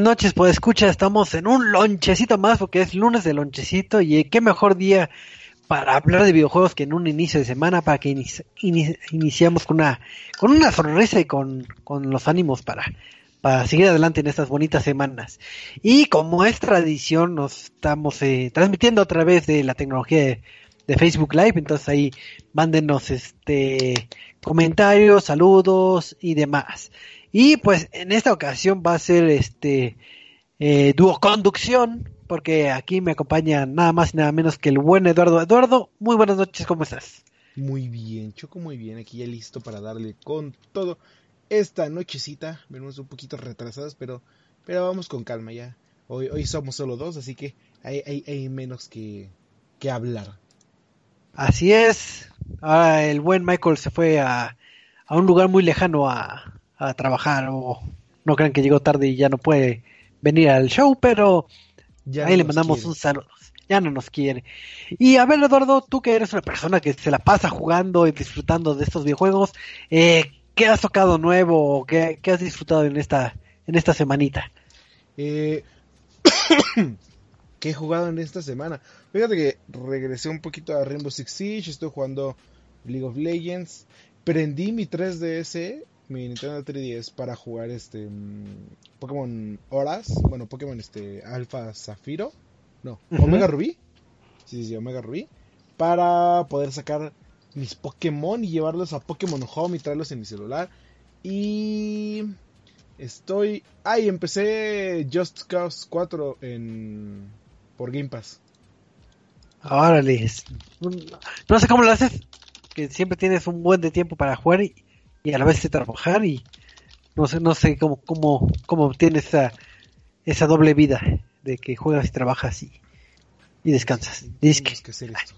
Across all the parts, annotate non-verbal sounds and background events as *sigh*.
Noches, pues escucha, estamos en un lonchecito más porque es lunes de lonchecito y qué mejor día para hablar de videojuegos que en un inicio de semana para que iniciamos con una con una sonrisa y con, con los ánimos para para seguir adelante en estas bonitas semanas. Y como es tradición, nos estamos eh, transmitiendo a través de la tecnología de, de, Facebook Live, entonces ahí mándenos este comentarios, saludos y demás. Y pues en esta ocasión va a ser este eh, dúo conducción, porque aquí me acompaña nada más y nada menos que el buen Eduardo. Eduardo, muy buenas noches, ¿cómo estás? Muy bien, Choco, muy bien, aquí ya listo para darle con todo esta nochecita. Venimos un poquito retrasados, pero, pero vamos con calma ya. Hoy, hoy somos solo dos, así que hay, hay, hay menos que, que hablar. Así es. Ahora el buen Michael se fue a, a un lugar muy lejano a, a trabajar o no crean que llegó tarde y ya no puede venir al show, pero ya ahí le mandamos un saludo. Ya no nos quiere. Y a ver, Eduardo, tú que eres una persona que se la pasa jugando y disfrutando de estos videojuegos, eh, ¿qué has tocado nuevo o qué, has disfrutado en esta, en esta semanita? Eh, *coughs* ¿Qué he jugado en esta semana? Fíjate que regresé un poquito a Rainbow Six Siege, estoy jugando League of Legends, prendí mi 3DS mi Nintendo 3DS para jugar este mm, Pokémon Horas, bueno, Pokémon este Alpha Zafiro, no, Omega Rubí. Sí, sí, Omega Rubí para poder sacar mis Pokémon y llevarlos a Pokémon Home y traerlos en mi celular. Y estoy, ay, empecé Just Cause 4 en por Game Pass. Órale. No sé cómo lo haces, que siempre tienes un buen de tiempo para jugar y y a la vez de trabajar y no sé, no sé cómo, cómo, cómo tienes esa, esa doble vida de que juegas y trabajas y, y descansas. que hacer esto.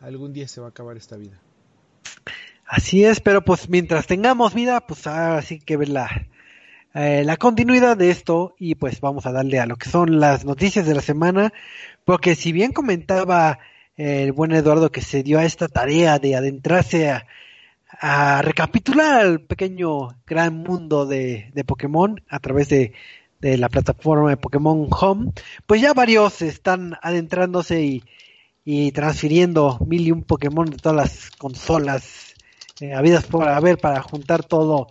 Algún día se va a acabar esta vida. Así es, pero pues mientras tengamos vida, pues ahora sí que ver la, eh, la continuidad de esto y pues vamos a darle a lo que son las noticias de la semana, porque si bien comentaba el buen Eduardo que se dio a esta tarea de adentrarse a, a recapitular el pequeño gran mundo de, de Pokémon a través de, de, la plataforma de Pokémon Home, pues ya varios están adentrándose y, y transfiriendo mil y un Pokémon de todas las consolas eh, habidas por haber para juntar todo,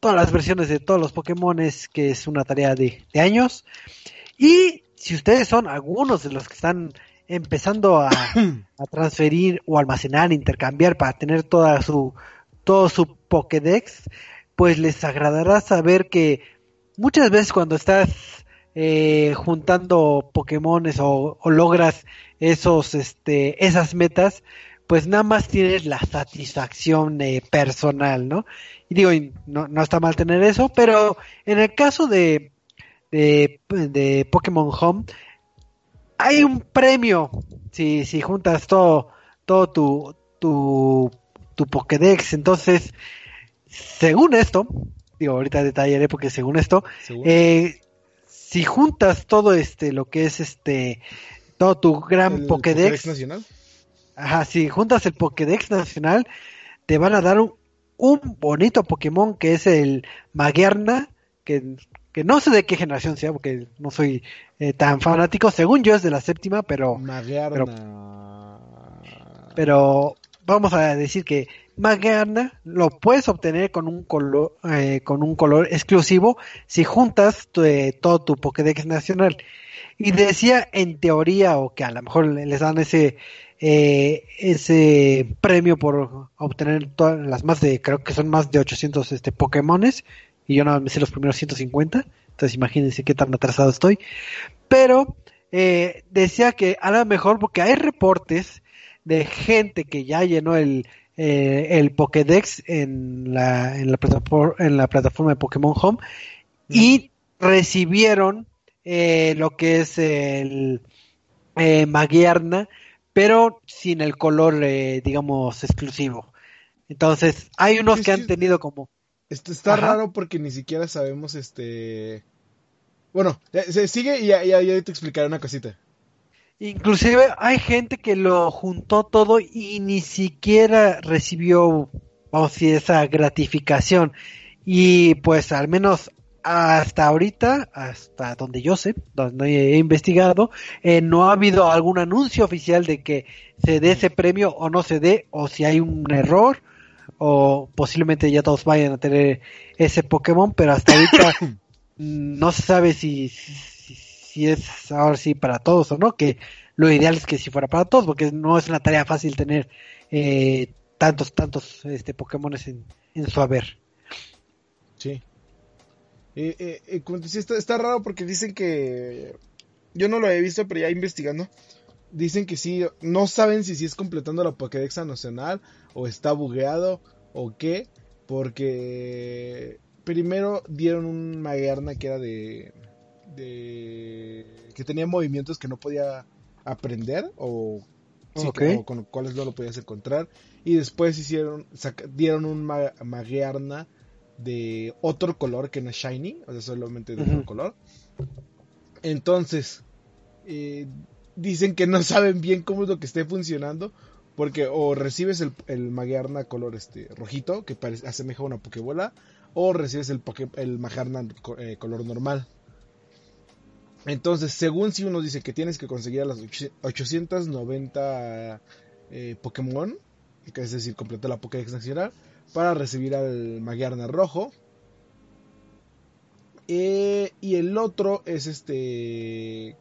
todas las versiones de todos los Pokémones, que es una tarea de, de años. Y si ustedes son algunos de los que están empezando *coughs* a, transferir o almacenar, intercambiar para tener toda su, todo su Pokédex, pues les agradará saber que muchas veces cuando estás eh, juntando Pokémones o, logras esos, este, esas metas, pues nada más tienes la satisfacción eh, personal, ¿no? Y digo, no, no está mal tener eso, pero en el caso de, de, de Pokémon Home, hay un premio si, si juntas todo, todo tu, tu, tu Pokédex. Entonces, según esto, digo, ahorita detallaré porque según esto, eh, si juntas todo este, lo que es este, todo tu gran Pokédex, nacional. Ajá, si juntas el Pokédex nacional, te van a dar un, un bonito Pokémon que es el Maguerna, que que no sé de qué generación sea, porque no soy eh, tan fanático, según yo es de la séptima, pero, pero, vamos a decir que Magarna lo puedes obtener con un color, eh, con un color exclusivo si juntas eh, todo tu Pokédex nacional. Y decía en teoría, o que a lo mejor les dan ese, ese premio por obtener todas las más de, creo que son más de 800 este, Pokémones, y yo no me sé los primeros 150, entonces imagínense qué tan atrasado estoy. Pero eh, decía que a lo mejor, porque hay reportes de gente que ya llenó el, eh, el Pokédex en la, en, la plataforma, en la plataforma de Pokémon Home y recibieron eh, lo que es el eh, Maguierna, pero sin el color, digamos, exclusivo. Entonces, hay unos que han tenido como esto está raro porque ni siquiera sabemos este... Bueno, se sigue y ya, ya, te explicaré una cosita. Inclusive hay gente que lo juntó todo y ni siquiera recibió, a decir, esa gratificación. Y pues al menos hasta ahorita, hasta donde yo sé, donde he investigado, eh, no ha habido algún anuncio oficial de que se dé ese premio o no se dé, o si hay un error, o posiblemente ya todos vayan a tener ese Pokémon, pero hasta ahorita *coughs* no se sabe si, si, es ahora sí para todos o no, que lo ideal es que si fuera para todos, porque no es una tarea fácil tener eh, tantos, tantos este, Pokémones en, en su haber. Sí. Eh, eh, eh está, está, raro porque dicen que. Yo no lo he visto, pero ya investigando. Dicen que sí, no saben si sí es completando la Pokédex nacional o está bugueado o qué. Porque primero dieron un Magerna que era de, de. que tenía movimientos que no podía aprender o, sí, con los cuales no lo podías encontrar. Y después hicieron, dieron un Magerna de otro color que no es shiny, o sea, solamente de otro color. Entonces, eh, dicen que no *laughs* saben bien cómo es lo que esté funcionando, porque o recibes el, el Magearna color este rojito, que parece, asemeja a una Pokébola, o recibes el, Magearna eh, color normal. Entonces, según si uno dice que tienes que conseguir a las 890 eh, Pokémon, que es decir, completar la Pokédex nacional, para recibir al Magiarna rojo. Eh, y el otro es este.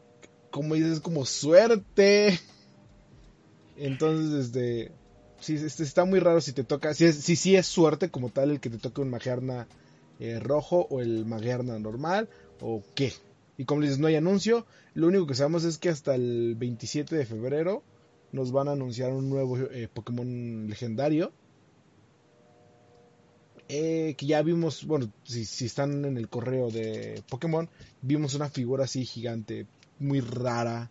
Como dices, es como suerte. Entonces, este. Este, está muy raro si te toca. Si sí es suerte como tal el que te toque un Magiarna eh, rojo o el Magiarna normal o qué. Y como dices, no hay anuncio. Lo único que sabemos es que hasta el 27 de febrero nos van a anunciar un nuevo eh, Pokémon legendario. Eh, que ya vimos, bueno, si, si, están en el correo de Pokémon, vimos una figura así gigante, muy rara,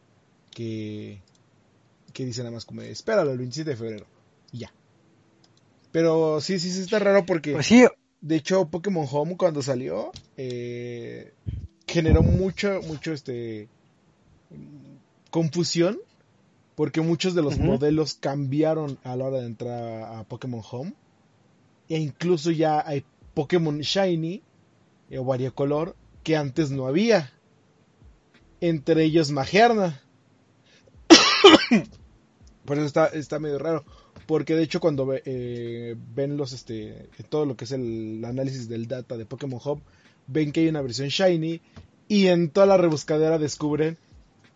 que, que dice nada más como, espéralo el 27 de febrero, y ya. Pero sí, sí, sí está raro porque, pues sí. de hecho, Pokémon Home cuando salió, eh, generó mucho, mucho, este, confusión, porque muchos de los modelos cambiaron a la hora de entrar a Pokémon Home e incluso ya hay Pokémon Shiny eh, o variocolor que antes no había. Entre ellos Magerna. *coughs* Por eso está, está medio raro. Porque de hecho cuando eh, ven los este todo lo que es el análisis del data de Pokémon Hub, ven que hay una versión Shiny y en toda la rebuscadera descubren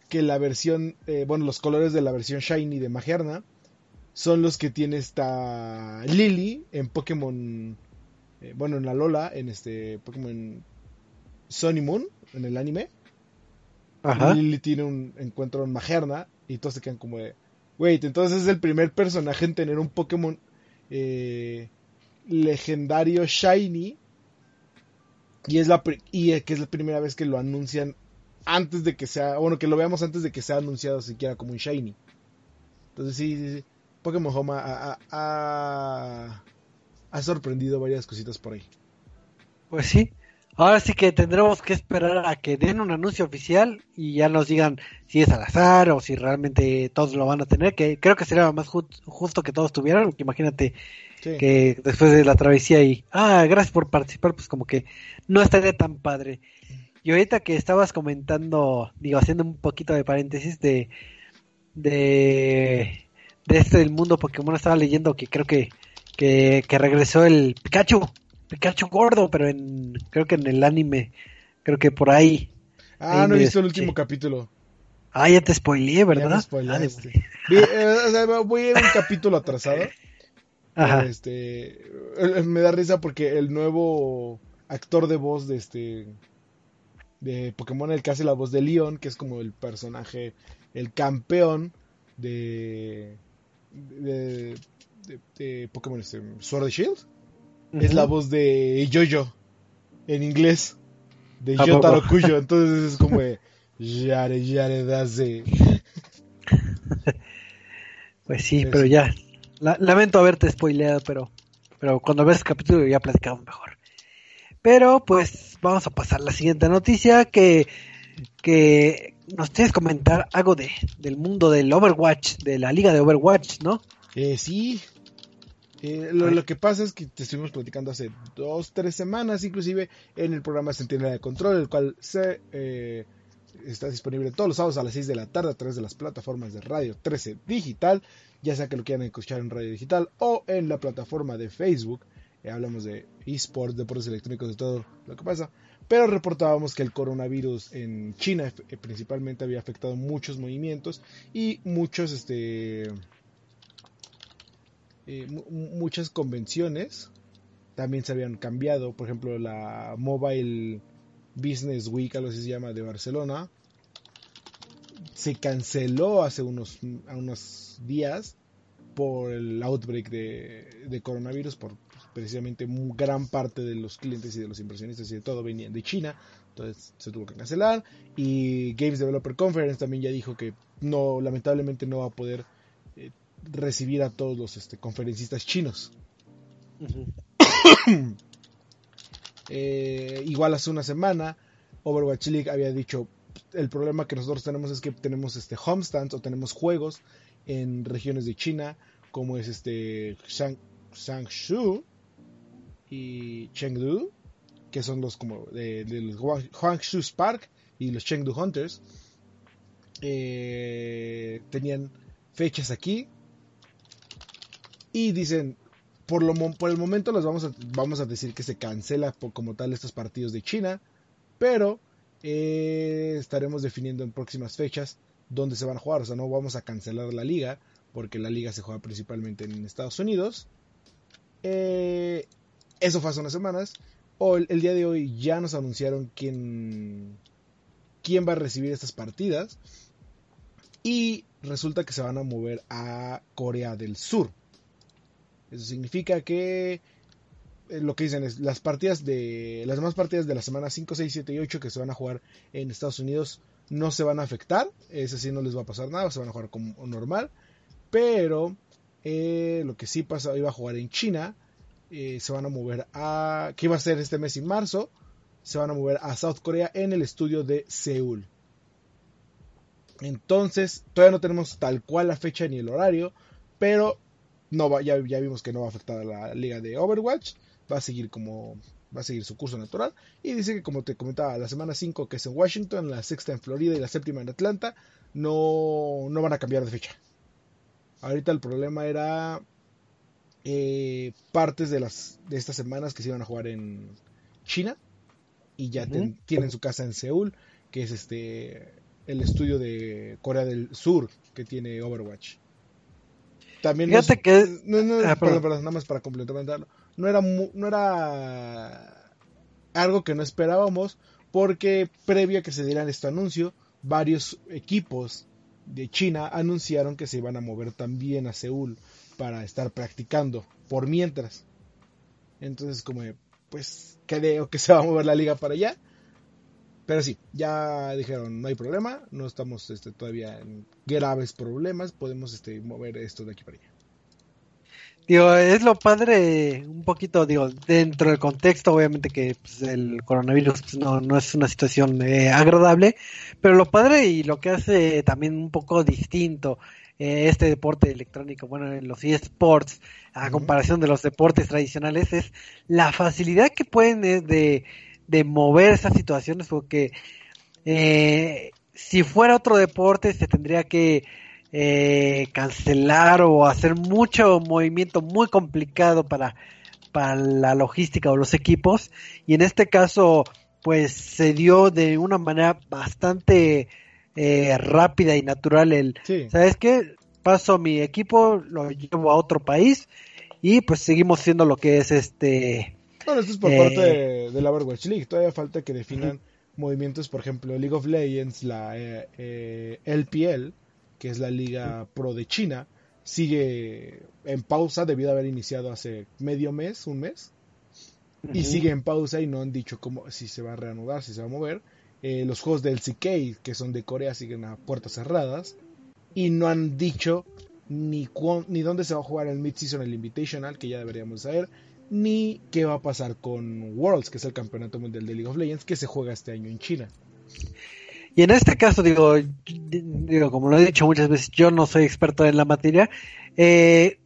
que la versión, eh, bueno, los colores de la versión Shiny de Magerna son los que tiene esta Lily en Pokémon, eh, bueno, en la Lola, en este Pokémon Sun Moon, en el anime. Ajá. Lily tiene un encuentro en Magerna y todos se quedan como de, wait, entonces es el primer personaje en tener un Pokémon eh, legendario Shiny y es la y que es la primera vez que lo anuncian antes de que sea, bueno, que lo veamos antes de que sea anunciado siquiera como un Shiny. Entonces sí, sí, sí. Pokémon Home ha, sorprendido varias cositas por ahí. Pues sí. Ahora sí que tendremos que esperar a que den un anuncio oficial y ya nos digan si es al azar o si realmente todos lo van a tener, que creo que sería más justo que todos tuvieran, imagínate que después de la travesía y, ah, gracias por participar, pues como que no estaría tan padre. Y ahorita que estabas comentando, digo, haciendo un poquito de paréntesis de, de de este del mundo Pokémon estaba leyendo que creo que, que, regresó el Pikachu, Pikachu gordo, pero en creo que en el anime, creo que por ahí. Ah, no he visto el último capítulo. Ah, ya te spoileé, ¿verdad? Ya ah, eh, voy a ir un capítulo atrasado. *laughs* Ajá. Este, me da risa porque el nuevo actor de voz de este de Pokémon, el que hace la voz de Leon, que es como el personaje, el campeón de de, de, Pokémon este, Sword Shield es la voz de Jojo en inglés de Yotaro Kuyo. Entonces es como de Yare Yare Daze *laughs* pues sí pero ya. Lamento haberte spoileado pero pero cuando ves el capítulo ya platicamos mejor. Pero pues vamos a pasar a la siguiente noticia que que nos tienes que comentar algo de, del mundo del Overwatch, de la liga de Overwatch, ¿no? Eh, sí. Eh, lo, que pasa es que te estuvimos platicando hace dos, tres semanas, inclusive en el programa Sentinela de Control, el cual se eh, está disponible todos los sábados a las 6 de la tarde a través de las plataformas de Radio 13 Digital, ya sea que lo quieran escuchar en Radio Digital o en la plataforma de Facebook. Eh, hablamos de esports, deportes electrónicos, de todo lo que pasa. Pero reportábamos que el coronavirus en China principalmente había afectado muchos movimientos y muchos este, eh, muchas convenciones también se habían cambiado. Por ejemplo, la Mobile Business Week, algo así se llama, de Barcelona, se canceló hace unos, unos días por el outbreak de, coronavirus, por precisamente gran parte de los clientes y de los inversionistas y de todo venían de China, entonces se tuvo que cancelar. Y Games Developer Conference también ya dijo que no, lamentablemente no va a poder recibir a todos los este, conferencistas chinos. *coughs* Eh, igual hace una semana, Overwatch League había dicho, el problema que nosotros tenemos es que tenemos este homestands o tenemos juegos en regiones de China, como es este Shang, Shangshu y Chengdu, que son los como de, los Huangshu Spark y los Chengdu Hunters. Eh, tenían fechas aquí y dicen, por, lo, por el momento los vamos a, vamos a decir que se cancela como tal estos partidos de China, pero eh, estaremos definiendo en próximas fechas dónde se van a jugar. O sea, no vamos a cancelar la liga, porque la liga se juega principalmente en Estados Unidos. Eh, eso fue hace unas semanas. O el, día de hoy ya nos anunciaron quién, quién va a recibir estas partidas. Y resulta que se van a mover a Corea del Sur. Eso significa que eh, lo que dicen es las partidas de las demás partidas de la semana 5, 6, 7 y 8 que se van a jugar en Estados Unidos no se van a afectar, es así no les va a pasar nada, se van a jugar como normal, pero eh, lo que sí pasa, iba a jugar en China, eh, se van a mover a, que iba a ser este mes en marzo, se van a mover a South Korea en el estudio de Seúl. Entonces, todavía no tenemos tal cual la fecha ni el horario, pero no va, ya, ya vimos que no va a afectar a la liga de Overwatch, va a seguir como va a seguir su curso natural y dice que como te comentaba la semana 5 que es en Washington, la sexta en Florida y la séptima en Atlanta no, no van a cambiar de fecha. Ahorita el problema era eh, partes de las de estas semanas que se iban a jugar en China y ya tienen su casa en Seúl, que es este el estudio de Corea del Sur que tiene Overwatch. También Fíjate que... No, no, ah, perdón, perdón, nada más para complementarlo. No era, no era algo que no esperábamos porque previo a que se diera este anuncio, varios equipos de China anunciaron que se iban a mover también a Seúl para estar practicando por mientras. Entonces como pues creo que se va a mover la liga para allá. Pero sí, ya dijeron, no hay problema, no estamos este, todavía en graves problemas, podemos este, mover esto de aquí para allá. Digo, es lo padre, un poquito, digo, dentro del contexto, obviamente que pues, el coronavirus pues, no, no es una situación eh, agradable, pero lo padre y lo que hace también un poco distinto eh, este deporte electrónico, bueno, en los eSports, a comparación de los deportes tradicionales, es la facilidad que pueden eh, de de mover esas situaciones porque eh, si fuera otro deporte se tendría que eh, cancelar o hacer mucho movimiento muy complicado para, para la logística o los equipos. Y en este caso pues se dio de una manera bastante eh, rápida y natural el sabes qué paso mi equipo lo llevo a otro país y pues seguimos siendo lo que es este bueno, esto es por parte eh, de, la Overwatch League. Todavía falta que definan movimientos, por ejemplo, League of Legends, la eh, LPL, eh, que es la liga pro de China, sigue en pausa debido a haber iniciado hace medio mes, un mes. Y sigue en pausa y no han dicho cómo, si se va a reanudar, si se va a mover. los juegos del CK, que son de Corea, siguen a puertas cerradas. Y no han dicho ni, ni dónde se va a jugar el Mid-Season, el Invitational, que ya deberíamos saber ni qué va a pasar con Worlds, que es el campeonato mundial de League of Legends que se juega este año en China. Y en este caso, digo, digo, como lo he dicho muchas veces, yo no soy experto en la materia. Eh,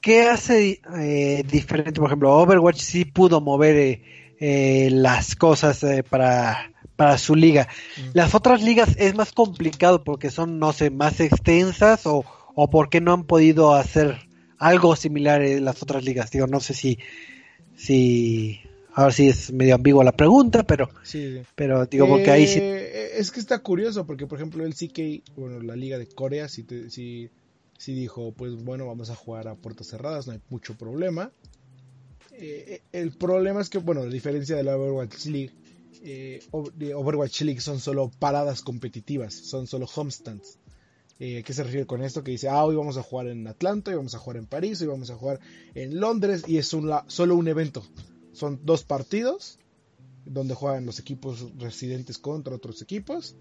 ¿qué hace eh, diferente? Por ejemplo, Overwatch sí pudo mover eh, las cosas para, para su liga. Mm. Las otras ligas es más complicado porque son, no sé, más extensas o, o porque no han podido hacer algo similar en las otras ligas. Digo, no sé si, si, ahora sí es medio ambigua la pregunta, pero, sí, pero digo, porque ahí sí. Es que está curioso porque, por ejemplo, el CK, bueno, la liga de Corea, si, si, si dijo, pues bueno, vamos a jugar a puertas cerradas, no hay mucho problema. Eh, el problema es que, bueno, la diferencia de la Overwatch League, eh, Overwatch League son solo paradas competitivas, son solo homestands. Eh, ¿Qué se refiere con esto? Que dice, ah, hoy vamos a jugar en Atlanta, hoy vamos a jugar en París, hoy vamos a jugar en Londres, y es un, solo un evento. Son dos partidos, donde juegan los equipos residentes contra otros equipos,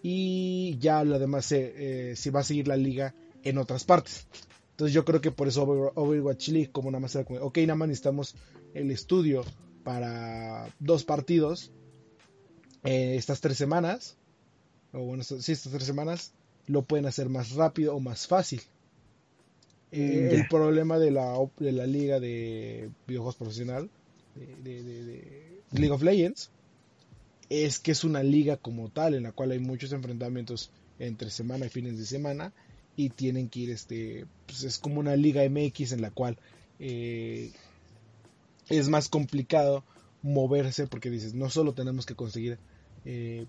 y ya lo demás se, va a seguir la liga en otras partes. Entonces yo creo que por eso Overwatch League, como nada más era como, ok, nada más necesitamos el estudio para dos partidos eh, estas tres semanas, o bueno, sí, estas tres semanas, lo pueden hacer más rápido o más fácil. Eh, el problema de la, de la liga de videojuegos profesional, de, League of Legends, es que es una liga como tal, en la cual hay muchos enfrentamientos entre semana y fines de semana, y tienen que ir, este, pues es como una liga MX en la cual eh, es más complicado moverse porque dices, no solo tenemos que conseguir eh,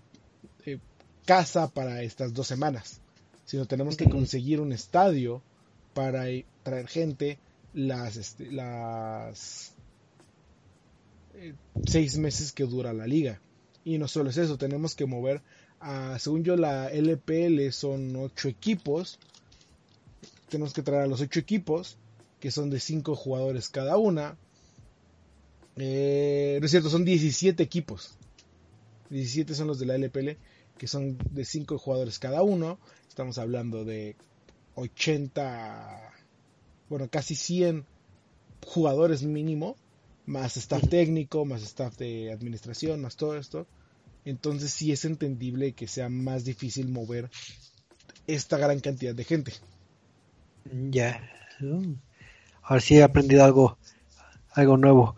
eh, casa para estas dos semanas, sino tenemos que conseguir un estadio para traer gente las, este, las seis meses que dura la liga. Y no solo es eso, tenemos que mover a, según yo, la LPL son ocho equipos tenemos que traer a los ocho equipos, que son de cinco jugadores cada una. Eh, no es cierto, son 17 equipos. 17 son los de la LPL, que son de cinco jugadores cada uno. Estamos hablando de 80, bueno, casi 100 jugadores mínimo, más staff técnico, más staff de administración, más todo esto. Entonces sí es entendible que sea más difícil mover esta gran cantidad de gente. Ya. Ahora sí he aprendido algo, algo nuevo.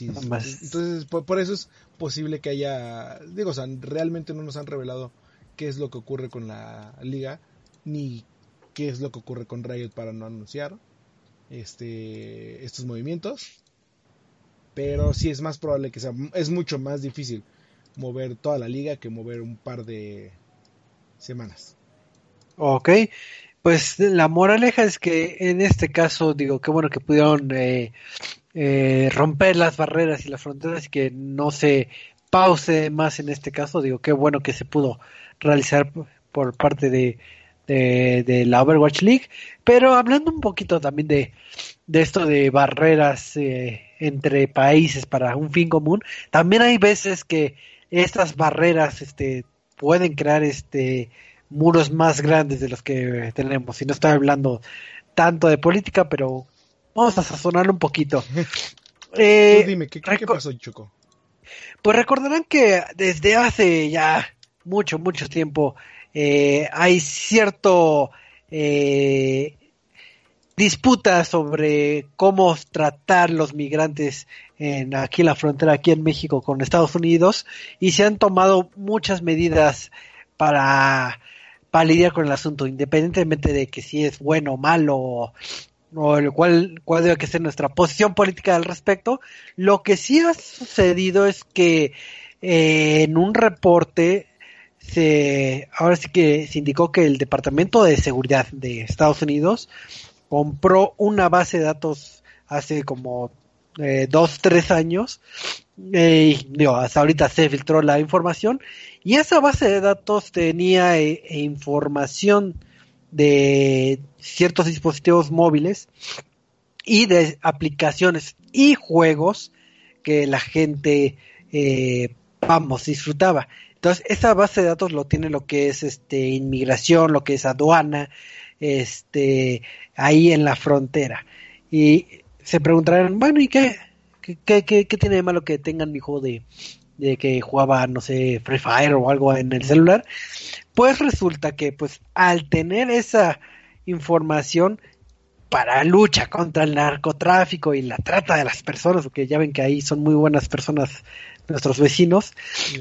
Entonces, por, eso es posible que haya, digo, o sea, realmente no nos han revelado qué es lo que ocurre con la liga, ni qué es lo que ocurre con Riot para no anunciar este estos movimientos. Pero sí es más probable que sea, es mucho más difícil mover toda la liga que mover un par de semanas. Ok, pues la moraleja es que en este caso, digo, qué bueno que pudieron eh, eh, romper las barreras y las fronteras y que no se pause más en este caso. Digo, qué bueno que se pudo realizar por parte de, de, la Overwatch League. Pero hablando un poquito también de, de esto de barreras eh, entre países para un fin común, también hay veces que estas barreras este, pueden crear este muros más grandes de los que tenemos. Y no estoy hablando tanto de política, pero vamos a sazonarlo un poquito. *laughs* Eh, dime, ¿qué, ¿qué, pasó, Choco? Pues recordarán que desde hace ya mucho, mucho tiempo eh, hay cierto eh, disputa sobre cómo tratar los migrantes en, aquí en la frontera, aquí en México con Estados Unidos, y se han tomado muchas medidas para para lidiar con el asunto, independientemente de que si es bueno o malo o, el cual, cuál debe ser nuestra posición política al respecto. Lo que sí ha sucedido es que eh, en un reporte se, ahora sí que se indicó que el Departamento de Seguridad de Estados Unidos compró una base de datos hace como eh, dos, tres años. Eh, digo, hasta ahorita se filtró la información y esa base de datos tenía eh, e información de ciertos dispositivos móviles y de aplicaciones y juegos que la gente, eh, vamos, disfrutaba. Entonces, esa base de datos lo tiene lo que es este inmigración, lo que es aduana, este, ahí en la frontera. Y se preguntarán, bueno, ¿y qué, qué, qué, qué tiene de malo que tengan mi juego de, de que jugaba, no sé, Free Fire o algo en el celular, pues resulta que pues al tener esa información para lucha contra el narcotráfico y la trata de las personas, porque ya ven que ahí son muy buenas personas nuestros vecinos,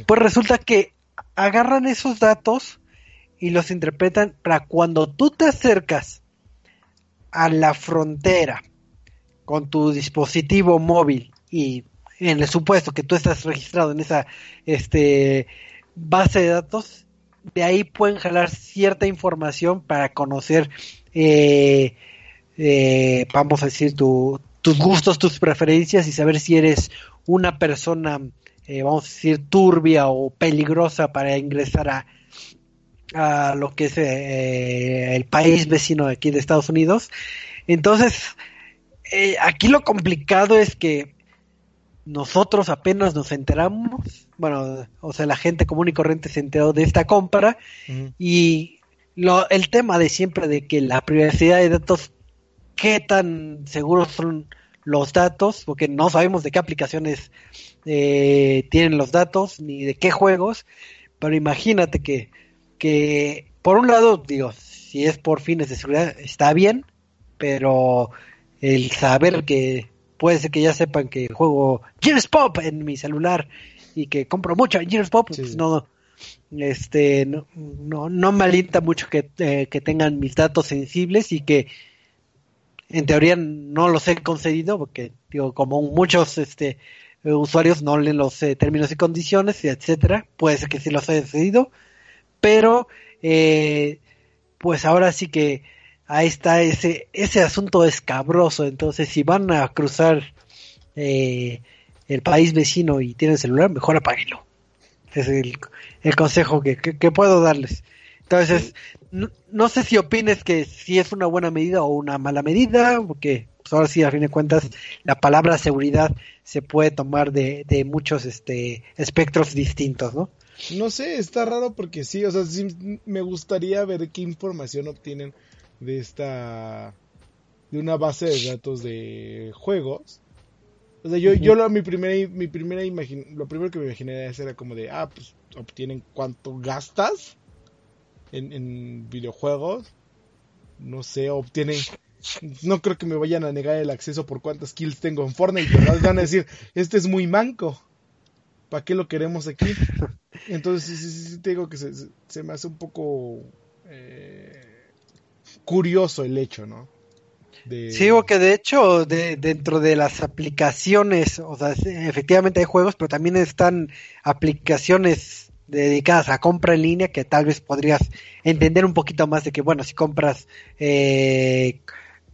pues resulta que agarran esos datos y los interpretan para cuando tú te acercas a la frontera con tu dispositivo móvil y en el supuesto que tú estás registrado en esa este base de datos, de ahí pueden jalar cierta información para conocer, eh, eh, vamos a decir, tus gustos, tus preferencias y saber si eres una persona, eh, vamos a decir, turbia o peligrosa para ingresar a, a lo que es el país vecino de aquí de Estados Unidos. Entonces, aquí lo complicado es que nosotros apenas nos enteramos, bueno, o sea, la gente común y corriente se enteró de esta compra y lo, el tema de siempre de que la privacidad de datos, qué tan seguros son los datos, porque no sabemos de qué aplicaciones eh, tienen los datos ni de qué juegos, pero imagínate que, que, por un lado, digo, si es por fines de seguridad, está bien, pero el saber que puede ser que ya sepan que juego Gears Pop en mi celular y que compro mucho en Gears Pop, pues no, este, no, no, me alienta mucho que, eh, que tengan mis datos sensibles y que en teoría no los he concedido porque digo como muchos este usuarios no leen los eh, términos y condiciones etcétera puede ser que sí los haya cedido pero eh, pues ahora sí que ahí está ese, ese asunto escabroso. Entonces, si van a cruzar eh, el país vecino y tienen celular, mejor apáguenlo. Es el, el consejo que, que, puedo darles. Entonces, no, sé si opines que si es una buena medida o una mala medida, porque pues, ahora sí, a fin de cuentas, la palabra seguridad se puede tomar de, de muchos este, espectros distintos, ¿no? No sé, está raro porque sí, o sea, sí me gustaría ver qué información obtienen de esta de una base de datos de juegos. O sea, yo, yo lo, mi primera, mi primera lo primero que me imaginé era como de, ah, pues obtienen cuánto gastas en, videojuegos. No sé, obtienen, no creo que me vayan a negar el acceso por cuántas kills tengo en Fortnite, pero van a decir, *laughs* este es muy manco. ¿Para qué lo queremos aquí? Entonces, sí, sí, te digo que se, se me hace un poco eh, curioso el hecho, ¿no? Sí, o que de hecho de, dentro de las aplicaciones, o sea, efectivamente hay juegos, pero también están aplicaciones dedicadas a compra en línea que tal vez podrías entender un poquito más de que, bueno, si compras eh,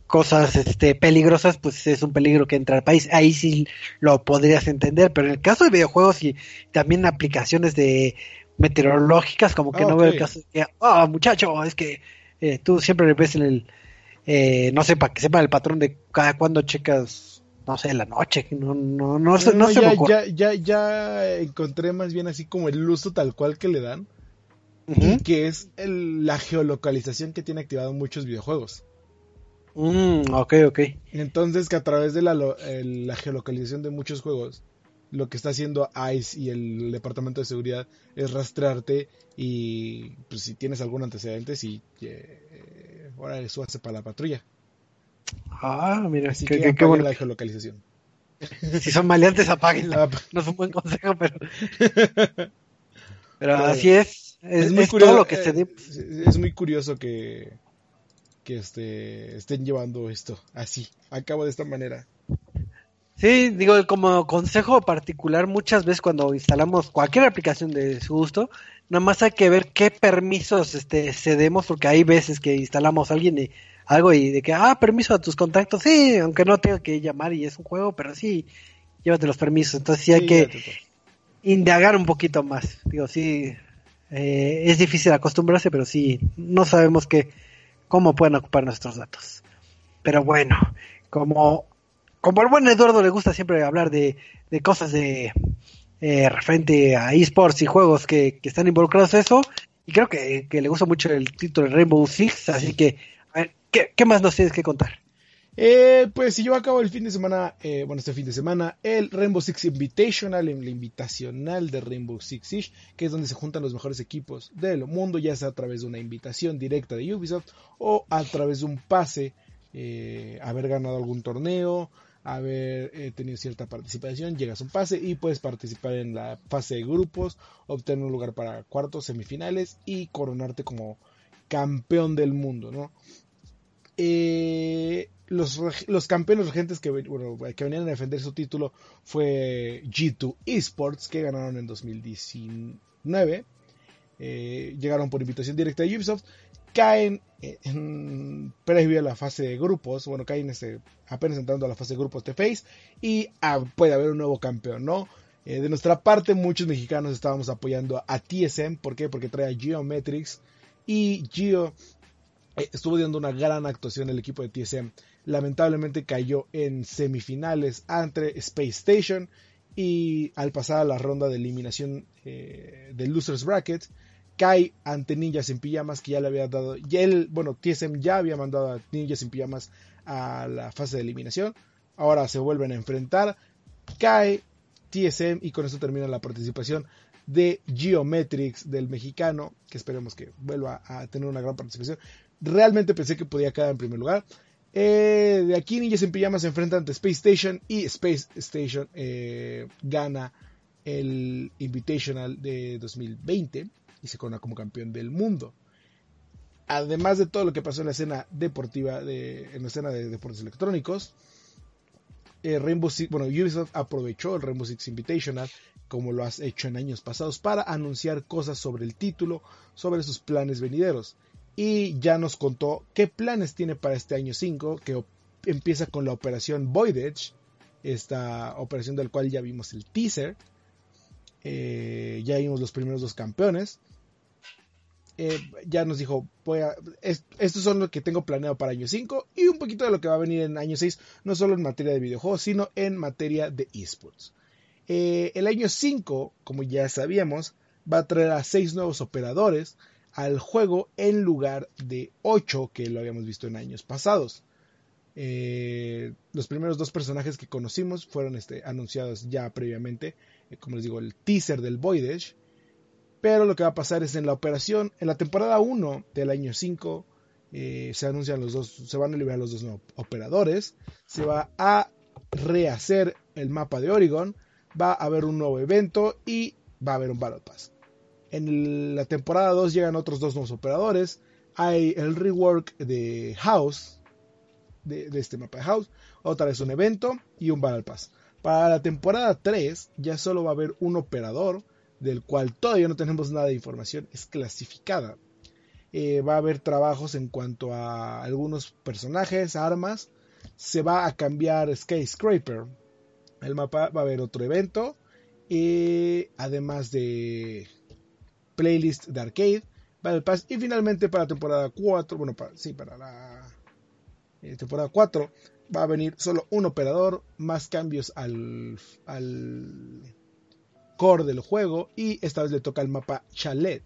cosas este, peligrosas, pues es un peligro que entra al país. Ahí sí lo podrías entender, pero en el caso de videojuegos y también aplicaciones de meteorológicas, como que no veo el caso de que, oh, muchacho, es que eh, tú siempre ves en el, eh, no sé, para que sepa el patrón de cada cuando checas, no sé, la noche, no, no, no, sé, no, ya, ya, ya, ya, encontré más bien así como el uso tal cual que le dan, que es la geolocalización que tiene activado muchos videojuegos. Mm, ok, ok. Entonces que a través de la, la geolocalización de muchos juegos, lo que está haciendo ICE y el Departamento de Seguridad es rastrearte y pues, si tienes algún antecedente, si eh, ahora eso hace para la patrulla. Ah, mira, Así que, bueno. la geolocalización. Si son maleantes, apáguenla. Ah, no es un buen consejo, pero. *laughs* pero, así es. Es, muy curioso, lo que se eh, Es muy curioso que, que este, estén llevando esto así, a cabo de esta manera. Sí, digo, como consejo particular, muchas veces cuando instalamos cualquier aplicación de su gusto, nada más hay que ver qué permisos este, cedemos, porque hay veces que instalamos a alguien y algo y de que, ah, permiso a tus contactos, sí, aunque no tenga que llamar y es un juego, pero sí, llévate los permisos. Entonces sí hay que indagar un poquito más. Digo, sí, eh, es difícil acostumbrarse, pero sí, no sabemos qué, cómo pueden ocupar nuestros datos. Pero bueno, como como al buen Eduardo le gusta siempre hablar de, cosas de eh, referente a esports y juegos que, están involucrados en eso, y creo que, le gusta mucho el título de Rainbow Six, así que, ¿qué, más nos tienes que contar? Eh, pues si yo acabo el fin de semana, eh, bueno, este fin de semana, el Rainbow Six Invitational, el invitacional de Rainbow Six Siege, que es donde se juntan los mejores equipos del mundo, ya sea a través de una invitación directa de Ubisoft o a través de un pase eh, haber ganado algún torneo, haber eh, tenido cierta participación, llegas a un pase y puedes participar en la fase de grupos, obtener un lugar para cuartos, semifinales y coronarte como campeón del mundo, ¿no? Eh, los, campeones regentes que, venían a defender su título fue G2 Esports, que ganaron en 2019. Eh, llegaron por invitación directa de Ubisoft caen en, previo a la fase de grupos, bueno, caen este, apenas entrando a la fase de grupos de Face y ah, puede haber un nuevo campeón, ¿no? Eh, de nuestra parte, muchos mexicanos estábamos apoyando a TSM, ¿por qué? Porque trae a Geometrics y Geo estuvo dando una gran actuación el equipo de TSM. Lamentablemente cayó en semifinales ante Space Station y al pasar a la ronda de eliminación eh, del Losers Bracket, cae ante Ninjas en Pijamas, que ya le había dado, y él, bueno, TSM ya había mandado a Ninjas en Pijamas a la fase de eliminación, ahora se vuelven a enfrentar, cae TSM y con eso termina la participación de Geometrics del mexicano, que esperemos que vuelva a tener una gran participación. Realmente pensé que podía quedar en primer lugar. Eh, de aquí Ninjas en Pijamas se enfrentan ante Space Station y Space Station eh, gana el Invitational de 2020 y se corona como campeón del mundo. Además de todo lo que pasó en la escena deportiva, de, en la escena de deportes electrónicos, eh, Rainbow Six, bueno, Ubisoft aprovechó el Rainbow Six Invitational, como lo has hecho en años pasados, para anunciar cosas sobre el título, sobre sus planes venideros. Y ya nos contó qué planes tiene para este año 5, que empieza con la operación Voidage, esta operación del cual ya vimos el teaser. Eh, ya vimos los primeros dos campeones. Eh, ya nos dijo, voy estos son lo que tengo planeado para año 5 y un poquito de lo que va a venir en año 6, no solo en materia de videojuegos, sino en materia de esports. Eh, el año 5, como ya sabíamos, va a traer a 6 nuevos operadores al juego en lugar de 8 que lo habíamos visto en años pasados. Eh, los primeros dos personajes que conocimos fueron este, anunciados ya previamente, como les digo, el teaser del Voidage pero lo que va a pasar es en la operación, en la temporada 1 del año 5, eh, se anuncian los dos, se van a liberar los dos operadores, se va a rehacer el mapa de Oregon, va a haber un nuevo evento y va a haber un Battle Pass. En la temporada 2 llegan otros dos nuevos operadores, hay el rework de House, de, este mapa de House, otra vez un evento y un Battle Pass. Para la temporada 3 ya solo va a haber un operador, del cual todavía no tenemos nada de información, es clasificada. Eh, va a haber trabajos en cuanto a algunos personajes, armas. Se va a cambiar Skyscraper. El mapa va a haber otro evento. y además de playlist de arcade. Battle Pass. Y finalmente para temporada 4. Bueno, para, sí, para la eh, temporada 4. Va a venir solo un operador. Más cambios al, al core del juego y esta vez le toca el mapa chalet,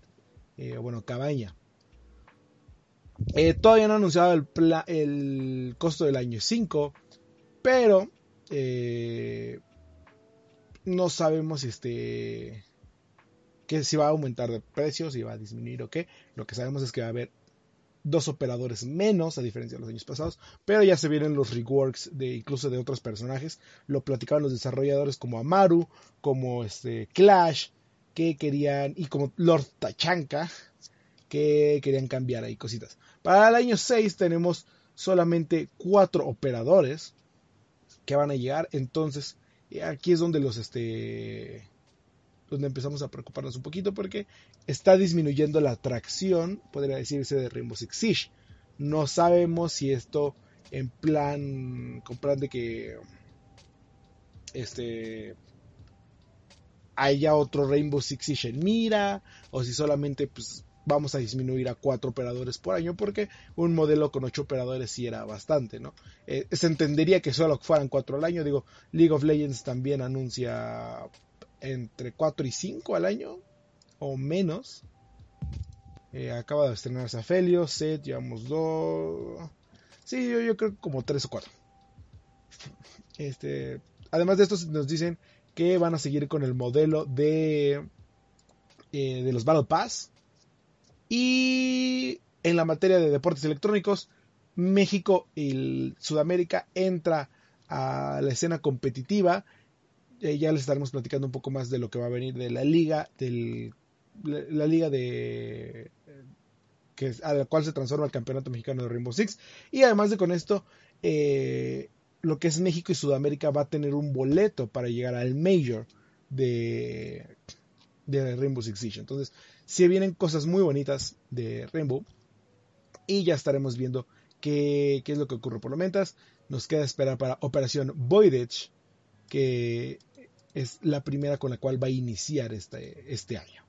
eh, bueno, cabaña. Eh, todavía no han anunciado el, el, costo del año 5, pero no sabemos este que si va a aumentar de precios, si va a disminuir o qué. Lo que sabemos es que va a haber dos operadores menos, a diferencia de los años pasados, pero ya se vienen los reworks de incluso de otros personajes. Lo platicaban los desarrolladores como Amaru, como este Clash, que querían, y como Lord Tachanka, que querían cambiar ahí cositas. Para el año 6 tenemos solamente cuatro operadores que van a llegar, entonces aquí es donde los este donde empezamos a preocuparnos un poquito porque está disminuyendo la atracción, podría decirse, de Rainbow Six Siege. No sabemos si esto en plan, con plan de que este haya otro Rainbow Six Siege en mira, o si solamente pues, vamos a disminuir a cuatro operadores por año, porque un modelo con ocho operadores sí era bastante, ¿no? Eh, se entendería que solo fueran cuatro al año, digo, League of Legends también anuncia entre 4 y 5 al año o menos. Eh, acaba de estrenarse Afelio, Set, llevamos 2. Sí, yo, creo como 3 o 4. Este, además de esto, nos dicen que van a seguir con el modelo de, eh, de los Battle Pass. Y en la materia de deportes electrónicos, México y Sudamérica entra a la escena competitiva. Eh, ya les estaremos platicando un poco más de lo que va a venir de la liga, del, la, liga de a la cual se transforma el campeonato mexicano de Rainbow Six. Y además de con esto, eh, lo que es México y Sudamérica va a tener un boleto para llegar al Major de, de Rainbow Six Siege. Entonces, si vienen cosas muy bonitas de Rainbow. Y ya estaremos viendo qué, es lo que ocurre por lo menos. Nos queda esperar para Operación Voidage, que es la primera con la cual va a iniciar este, este año.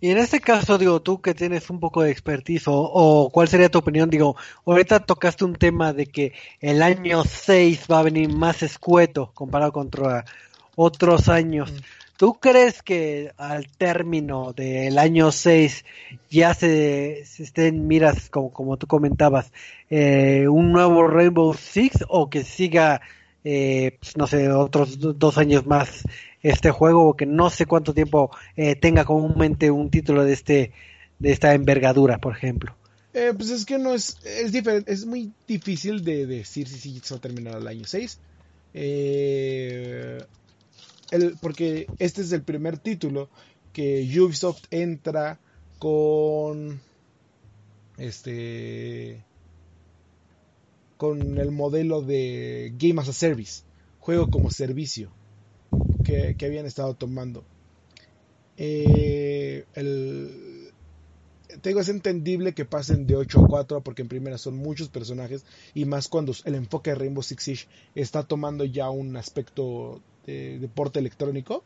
Y en este caso, digo, tú que tienes un poco de expertise, o, cuál sería tu opinión, digo, ahorita tocaste un tema de que el año 6 va a venir más escueto comparado contra otros años. Mm. ¿Tú crees que al término del año 6 ya se, estén, miras, como, como tú comentabas, eh, un nuevo Rainbow Six o que siga, eh, pues, no sé, otros dos años más este juego o que no sé cuánto tiempo eh, tenga comúnmente un título de este de esta envergadura, por ejemplo? pues es que no es, es diferente, es muy difícil de decir si, si se va a terminar el año 6. Eh, porque este es el primer título que Ubisoft entra con este con el modelo de Game as a Service, juego como servicio que, habían estado tomando. Eh, el, tengo es entendible que pasen de 8 a 4 porque en primera son muchos personajes y más cuando el enfoque de Rainbow Six Siege está tomando ya un aspecto deporte electrónico,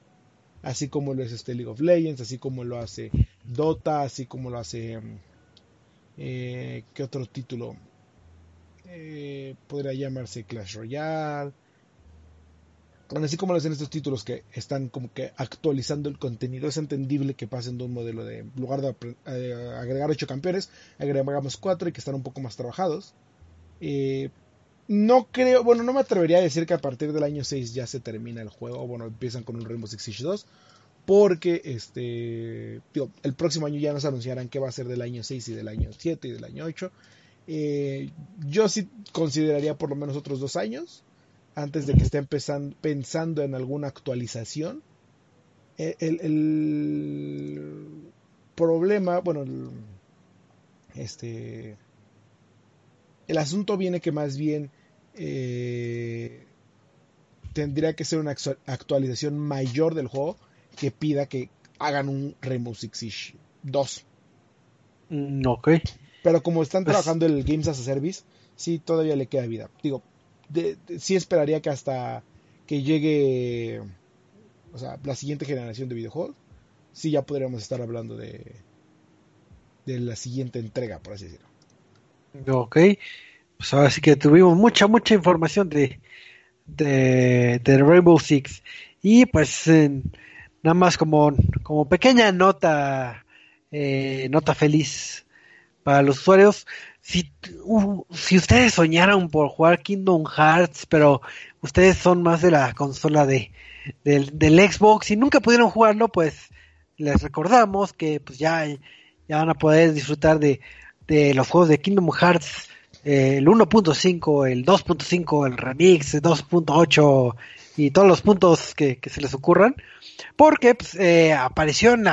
así como lo es este League of Legends, así como lo hace Dota, así como lo hace... Eh, ¿Qué otro título? Eh, podría llamarse Clash Royale. Bueno, así como lo hacen estos títulos que están como que actualizando el contenido, es entendible que pasen de un modelo de, en lugar de eh, agregar 8 campeones, agregamos 4 y que están un poco más trabajados. Eh, no creo, bueno, no me atrevería a decir que a partir del año 6 ya se termina el juego, bueno, empiezan con un Rainbow Six Siege 2, porque este, el próximo año ya nos anunciarán qué va a ser del año 6 y del año 7 y del año 8. Eh, yo sí consideraría por lo menos otros dos años antes de que estén pensando en alguna actualización. El, problema, bueno, este, el asunto viene que más bien eh, tendría que ser una actualización mayor del juego que pida que hagan un Rainbow Six Siege 2. Mm, ok. Pero como están pues trabajando el Games as a Service, sí todavía le queda vida. Digo, sí esperaría que hasta que llegue o sea, la siguiente generación de videojuegos, sí ya podríamos estar hablando de, de la siguiente entrega, por así decirlo. Ok pues ahora sí que tuvimos mucha, mucha información de, de, Rainbow Six. Y pues nada más como, como pequeña nota, eh, nota feliz para los usuarios. Si, si ustedes soñaron por jugar Kingdom Hearts, pero ustedes son más de la consola de, del, del Xbox y nunca pudieron jugarlo, pues les recordamos que pues ya, ya van a poder disfrutar de, de los juegos de Kingdom Hearts el 1.5, el 2.5, el remix, el 2.8 y todos los puntos que, se les ocurran, porque pues, eh, apareció en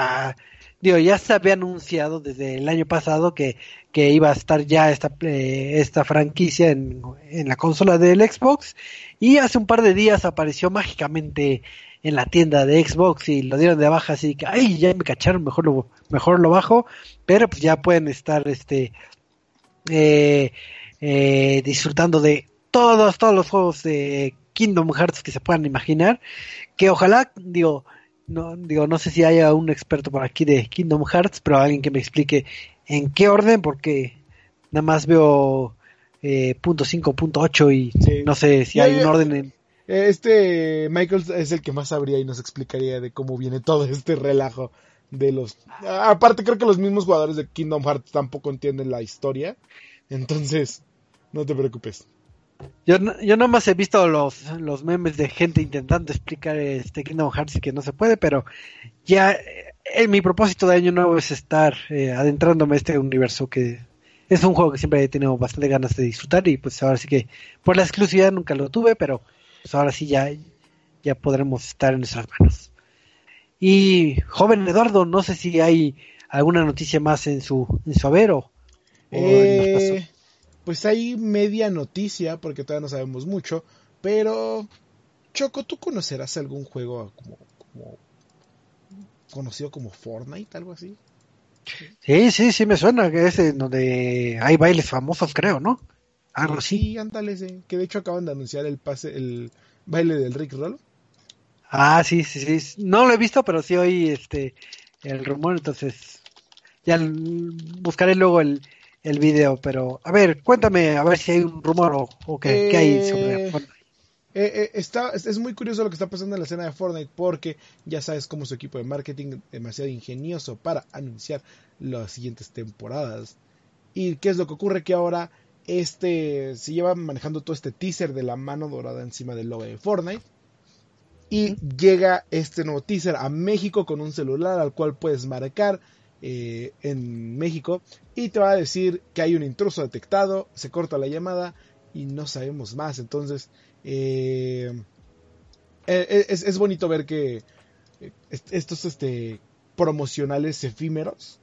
digo, ya se había anunciado desde el año pasado que, que iba a estar ya esta, eh, esta franquicia en, en, la consola del Xbox. Y hace un par de días apareció mágicamente en la tienda de Xbox y lo dieron de baja así que ay ya me cacharon mejor lo mejor lo bajo pero pues ya pueden estar este eh, eh, disfrutando de todos, todos los juegos de Kingdom Hearts que se puedan imaginar, que ojalá, digo, no, digo, no sé si haya un experto por aquí de Kingdom Hearts, pero alguien que me explique en qué orden, porque nada más veo eh, punto 5, punto 8 y no sé si hay un orden en... Este Michael es el que más sabría y nos explicaría de cómo viene todo este relajo de los... Aparte creo que los mismos jugadores de Kingdom Hearts tampoco entienden la historia, entonces no te preocupes. Yo, yo nada más he visto los, los memes de gente intentando explicar este Kingdom Hearts y que no se puede, pero ya eh, mi propósito de año nuevo es estar eh, adentrándome a este universo que es un juego que siempre he tenido bastante ganas de disfrutar y pues ahora sí que por la exclusividad nunca lo tuve, pero pues ahora sí ya, ya podremos estar en nuestras manos. Y joven Eduardo, no sé si hay alguna noticia más en su, en su haber o, eh, pues hay media noticia porque todavía no sabemos mucho, pero Choco, ¿tú conocerás algún juego como, como conocido como Fortnite, algo así? Sí, sí, sí me suena, que es donde hay bailes famosos, creo, ¿no? Algo así. Sí, ándale, sí. que de hecho acaban de anunciar el pase, el baile del Rick Roll. Ah, sí, sí, sí. No lo he visto, pero sí oí este el rumor, entonces ya buscaré luego el, el video, pero a ver, cuéntame, a ver si hay un rumor o, qué, hay sobre eh, Fortnite. Eh, eh, está, es muy curioso lo que está pasando en la escena de Fortnite porque ya sabes cómo su equipo de marketing demasiado ingenioso para anunciar las siguientes temporadas. ¿Y qué es lo que ocurre? Que ahora este se lleva manejando todo este teaser de la mano dorada encima del logo de Fortnite. Y llega este nuevo teaser a México con un celular al cual puedes marcar eh, en México y te va a decir que hay un intruso detectado, se corta la llamada y no sabemos más. Entonces, eh, eh, es, bonito ver que eh, estos este, promocionales efímeros,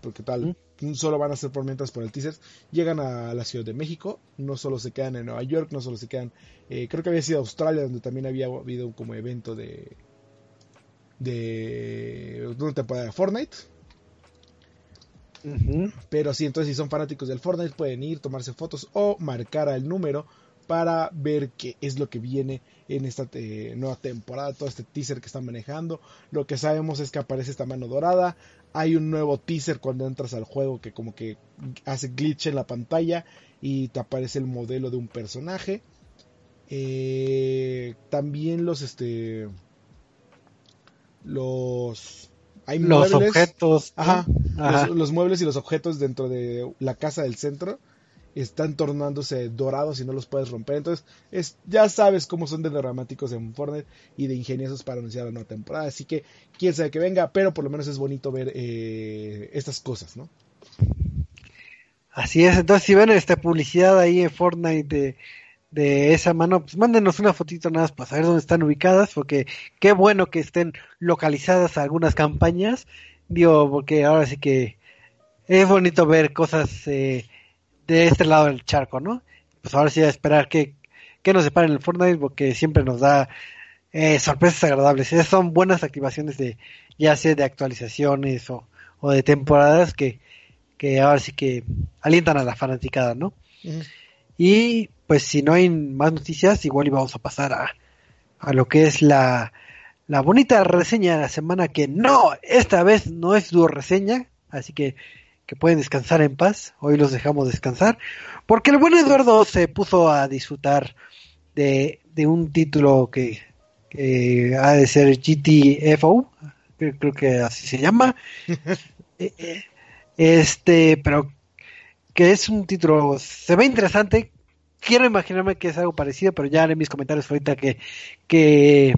porque tal, solo van a ser por mientras por el teaser, llegan a la Ciudad de México, no solo se quedan en Nueva York, no solo se quedan, creo que había sido Australia, donde también había habido como evento de, de una temporada de Fortnite. Pero sí, entonces si son fanáticos del Fortnite pueden ir, tomarse fotos o marcar al número para ver qué es lo que viene en esta eh, nueva temporada, todo este teaser que están manejando. Lo que sabemos es que aparece esta mano dorada. Hay un nuevo teaser cuando entras al juego que como que hace glitch en la pantalla y te aparece el modelo de un personaje. Eh, también los este los hay los objetos ajá, los, muebles y los objetos dentro de la casa del centro están tornándose dorados y no los puedes romper. Entonces, es, ya sabes cómo son de dramáticos en Fortnite y de ingeniosos para anunciar la nueva temporada. Así que, quién sabe que venga, pero por lo menos es bonito ver eh, estas cosas, ¿no? Así es, entonces si ven esta publicidad ahí en Fortnite de, esa mano, pues mándenos una fotito nada más para saber dónde están ubicadas, porque qué bueno que estén localizadas algunas campañas, digo, porque ahora sí que es bonito ver cosas eh, de este lado del charco, ¿no? Pues ahora sí a esperar que, que nos separen el Fortnite porque siempre nos da eh, sorpresas agradables. Esas son buenas activaciones de ya sea de actualizaciones o, de temporadas que, que ahora sí que alientan a la fanaticada, ¿no? Y pues si no hay más noticias, igual íbamos a pasar a, a lo que es la, la bonita reseña de la semana que no, esta vez no es tu reseña, así que que pueden descansar en paz. Hoy los dejamos descansar. Porque el buen Eduardo se puso a disfrutar de, un título que, ha de ser GTFO. Creo, que así se llama. *laughs* Eh, eh, este, pero que es un título, se ve interesante. Quiero imaginarme que es algo parecido, pero ya haré mis comentarios ahorita que, que,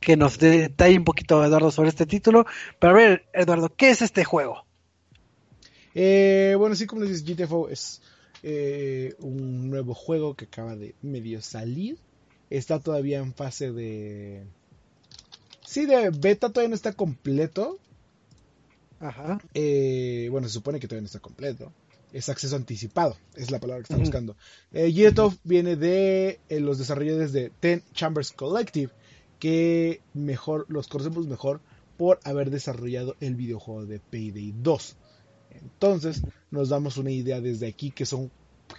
que nos detalle un poquito Eduardo sobre este título. Pero a ver, Eduardo, ¿qué es este juego? Eh, bueno, sí, como dices, GTFO es eh, un nuevo juego que acaba de medio salir. Está todavía en fase de... Sí, de beta todavía no está completo. Ajá. Eh, bueno, se supone que todavía no está completo. Es acceso anticipado, es la palabra que está buscando. Eh, viene de los desarrolladores de Ten Chambers Collective, que mejor los conocemos mejor por haber desarrollado el videojuego de Payday 2. Entonces nos damos una idea desde aquí que son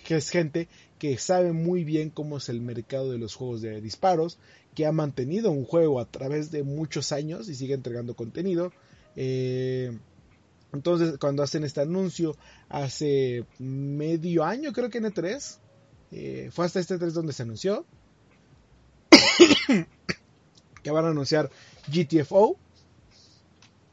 que es gente que sabe muy bien cómo es el mercado de los juegos de disparos, que ha mantenido un juego a través de muchos años y sigue entregando contenido. Eh, entonces, cuando hacen este anuncio hace medio año, creo que en E3, eh, fue hasta este E3 donde se anunció *coughs* que van a anunciar GTFO.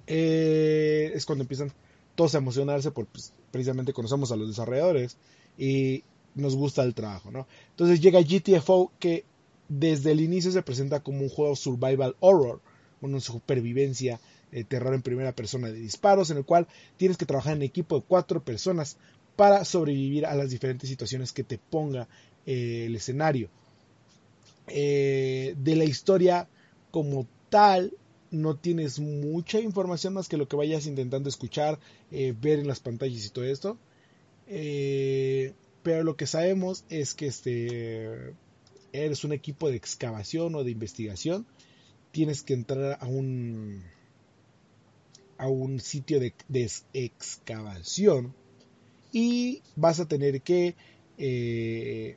Eh, es cuando empiezan todos a emocionarse porque pues, precisamente conocemos a los desarrolladores y nos gusta el trabajo, ¿no? Entonces llega GTFO que desde el inicio se presenta como un juego survival horror, una supervivencia, eh, terror en primera persona de disparos, en el cual tienes que trabajar en equipo de cuatro personas para sobrevivir a las diferentes situaciones que te ponga eh, el escenario. Eh, de la historia como tal, no tienes mucha información más que lo que vayas intentando escuchar, ver en las pantallas y todo esto. pero lo que sabemos es que este eres un equipo de excavación o de investigación. Tienes que entrar a un a un sitio de, de excavación y vas a tener que eh,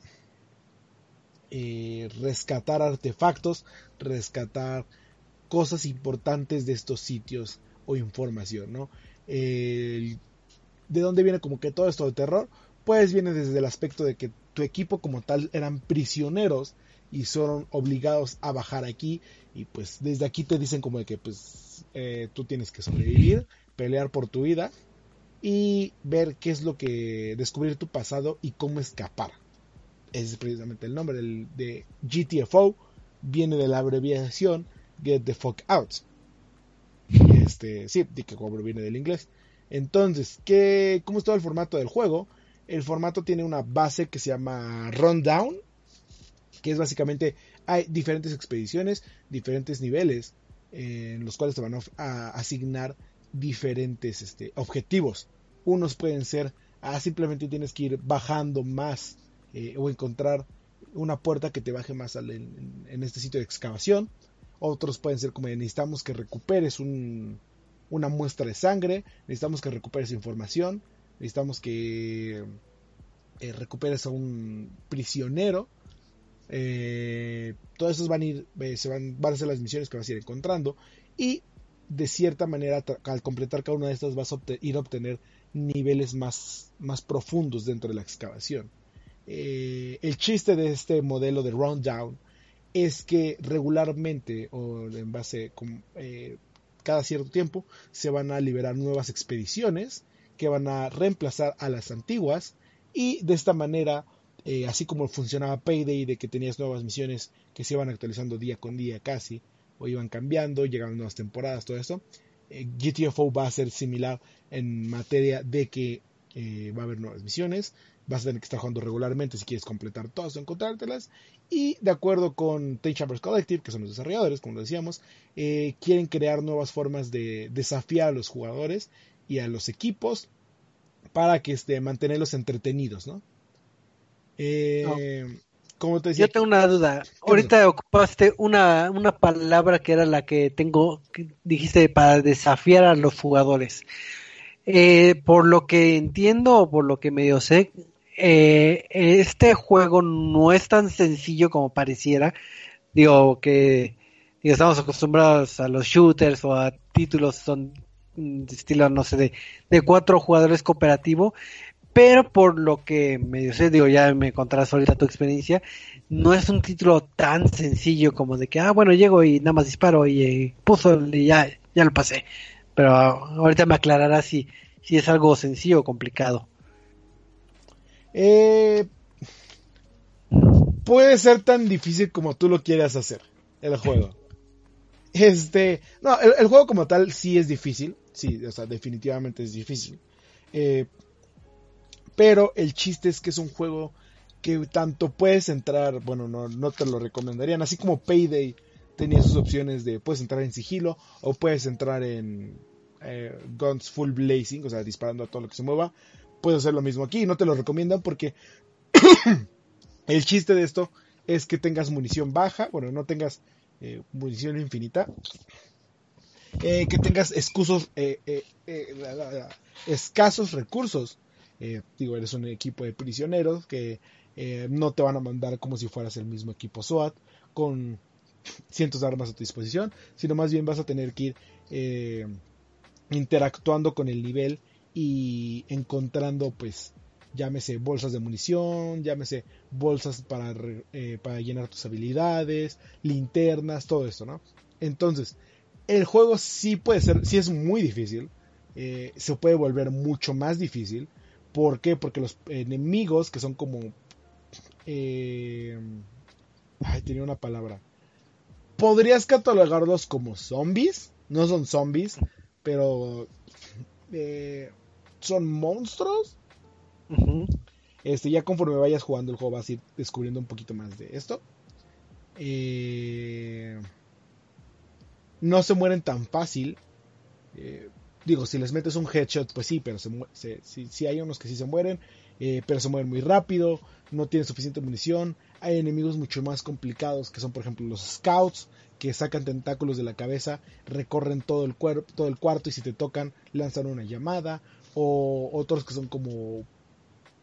eh, rescatar artefactos, rescatar cosas importantes de estos sitios o información, ¿no? ¿De dónde viene como que todo esto de terror? Pues viene desde el aspecto de que tu equipo como tal eran prisioneros y son obligados a bajar aquí y pues desde aquí te dicen como de que pues eh, tú tienes que sobrevivir, pelear por tu vida y ver qué es lo que descubrir tu pasado y cómo escapar. Ese es precisamente el nombre de GTFO, viene de la abreviación Get the Fuck Out. Este, sí, que viene del inglés. Entonces, ¿qué, ¿cómo es todo el formato del juego? El formato tiene una base que se llama Rundown, que es básicamente hay diferentes expediciones, diferentes niveles en los cuales te van a asignar diferentes este, objetivos. Unos pueden ser, ah, simplemente tienes que ir bajando más eh, o encontrar una puerta que te baje más en, este sitio de excavación. Otros pueden ser como necesitamos que recuperes una muestra de sangre, necesitamos que recuperes información, necesitamos que eh, recuperes a un prisionero. Eh, todas esas van a ir, se van, van a ser las misiones que vas a ir encontrando. Y de cierta manera, al completar cada una de estas, vas a ir a obtener niveles más, más profundos dentro de la excavación. Eh, el chiste de este modelo de rundown es que regularmente o en base eh, cada cierto tiempo se van a liberar nuevas expediciones que van a reemplazar a las antiguas y de esta manera eh, así como funcionaba Payday de que tenías nuevas misiones que se iban actualizando día con día casi o iban cambiando llegaban nuevas temporadas todo eso GTFO va a ser similar en materia de que eh, va a haber nuevas misiones, vas a tener que estar jugando regularmente si quieres completar todas o encontrártelas. Y de acuerdo con Ten Chambers Collective, que son los desarrolladores, como decíamos, eh, quieren crear nuevas formas de desafiar a los jugadores y a los equipos para que este, mantenerlos entretenidos, ¿no? Eh, como te decía, Yo tengo una duda. Ahorita ocupaste una, una palabra que era la que tengo, que dijiste para desafiar a los jugadores. Eh, por lo que entiendo o por lo que medio sé, eh, este juego no es tan sencillo como pareciera. Digo que estamos acostumbrados a los shooters o a títulos son de estilo, no sé, de, de cuatro jugadores cooperativo, pero por lo que medio sé, digo, ya me contarás ahorita tu experiencia, no es un título tan sencillo como de que, ah, bueno, llego y nada más disparo y eh, puso y ya, ya lo pasé. Pero ahorita me aclarará si, si es algo sencillo o complicado. Eh, puede ser tan difícil como tú lo quieras hacer, el juego. Este, no, el, juego como tal sí es difícil, sí, o sea, definitivamente es difícil. Eh, pero el chiste es que es un juego que tanto puedes entrar, bueno, no, no te lo recomendarían, así como Payday tenía sus opciones de puedes entrar en sigilo o puedes entrar en eh, guns full blazing, o sea, disparando a todo lo que se mueva. Puedes hacer lo mismo aquí, no te lo recomiendan porque *coughs* el chiste de esto es que tengas munición baja, bueno, no tengas eh, munición infinita, eh, que tengas excusos, escasos recursos. Digo, eres un equipo de prisioneros que no te van a mandar como si fueras el mismo equipo SWAT con cientos de armas a tu disposición, sino más bien vas a tener que ir interactuando con el nivel y encontrando pues llámese bolsas de munición, llámese bolsas para, eh, para llenar tus habilidades, linternas, todo esto, ¿no? Entonces, el juego sí puede ser, sí es muy difícil, eh, se puede volver mucho más difícil. ¿Por qué? Porque los enemigos que son como... Eh, ay, tenía una palabra. Podrías catalogarlos como zombies. No son zombies, pero eh, son monstruos Este, ya conforme vayas jugando el juego vas a ir descubriendo un poquito más de esto. Eh, no se mueren tan fácil. Eh, digo, si les metes un headshot, pues sí, pero se, sí, hay unos que sí se mueren, eh, pero se mueren muy rápido, no tienen suficiente munición. Hay enemigos mucho más complicados que son, por ejemplo, los scouts, que sacan tentáculos de la cabeza, recorren todo el, cuerpo, todo el cuarto y si te tocan lanzan una llamada. O otros que son como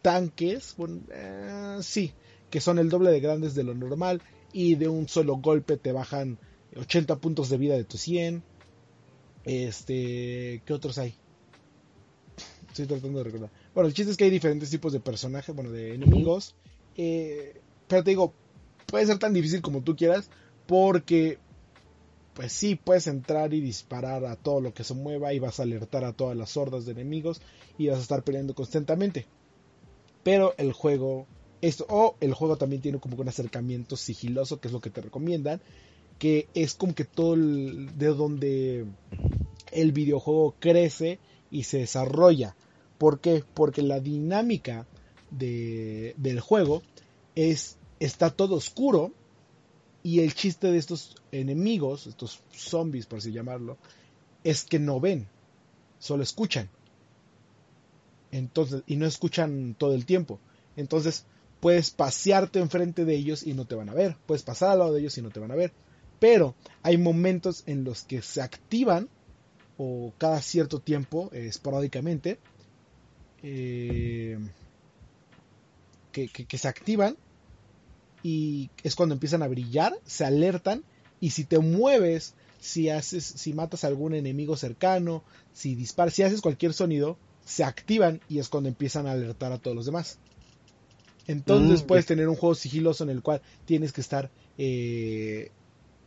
tanques, eh, sí, que son el doble de grandes de lo normal y de un solo golpe te bajan 80 puntos de vida de tu 100. Este, ¿qué otros hay? Estoy tratando de recordar. Bueno, el chiste es que hay diferentes tipos de personajes, bueno, de enemigos. Eh, pero te digo, puede ser tan difícil como tú quieras, porque, pues sí, puedes entrar y disparar a todo lo que se mueva y vas a alertar a todas las hordas de enemigos y vas a estar peleando constantemente. Pero el juego, esto, o el juego también tiene como un acercamiento sigiloso, que es lo que te recomiendan, que es como que todo el, de donde el videojuego crece y se desarrolla. ¿Por qué? Porque la dinámica de, del juego es está todo oscuro y el chiste de estos enemigos, estos zombies por así llamarlo, es que no ven, solo escuchan. Entonces, y no escuchan todo el tiempo. Entonces, puedes pasearte enfrente de ellos y no te van a ver. Puedes pasar al lado de ellos y no te van a ver. Pero hay momentos en los que se activan, o cada cierto tiempo, eh, esporádicamente, eh, que, se activan y es cuando empiezan a brillar, se alertan y si te mueves, si haces, si matas a algún enemigo cercano, si disparas, si haces cualquier sonido, se activan y es cuando empiezan a alertar a todos los demás. Entonces mm, puedes tener un juego sigiloso en el cual tienes que estar eh,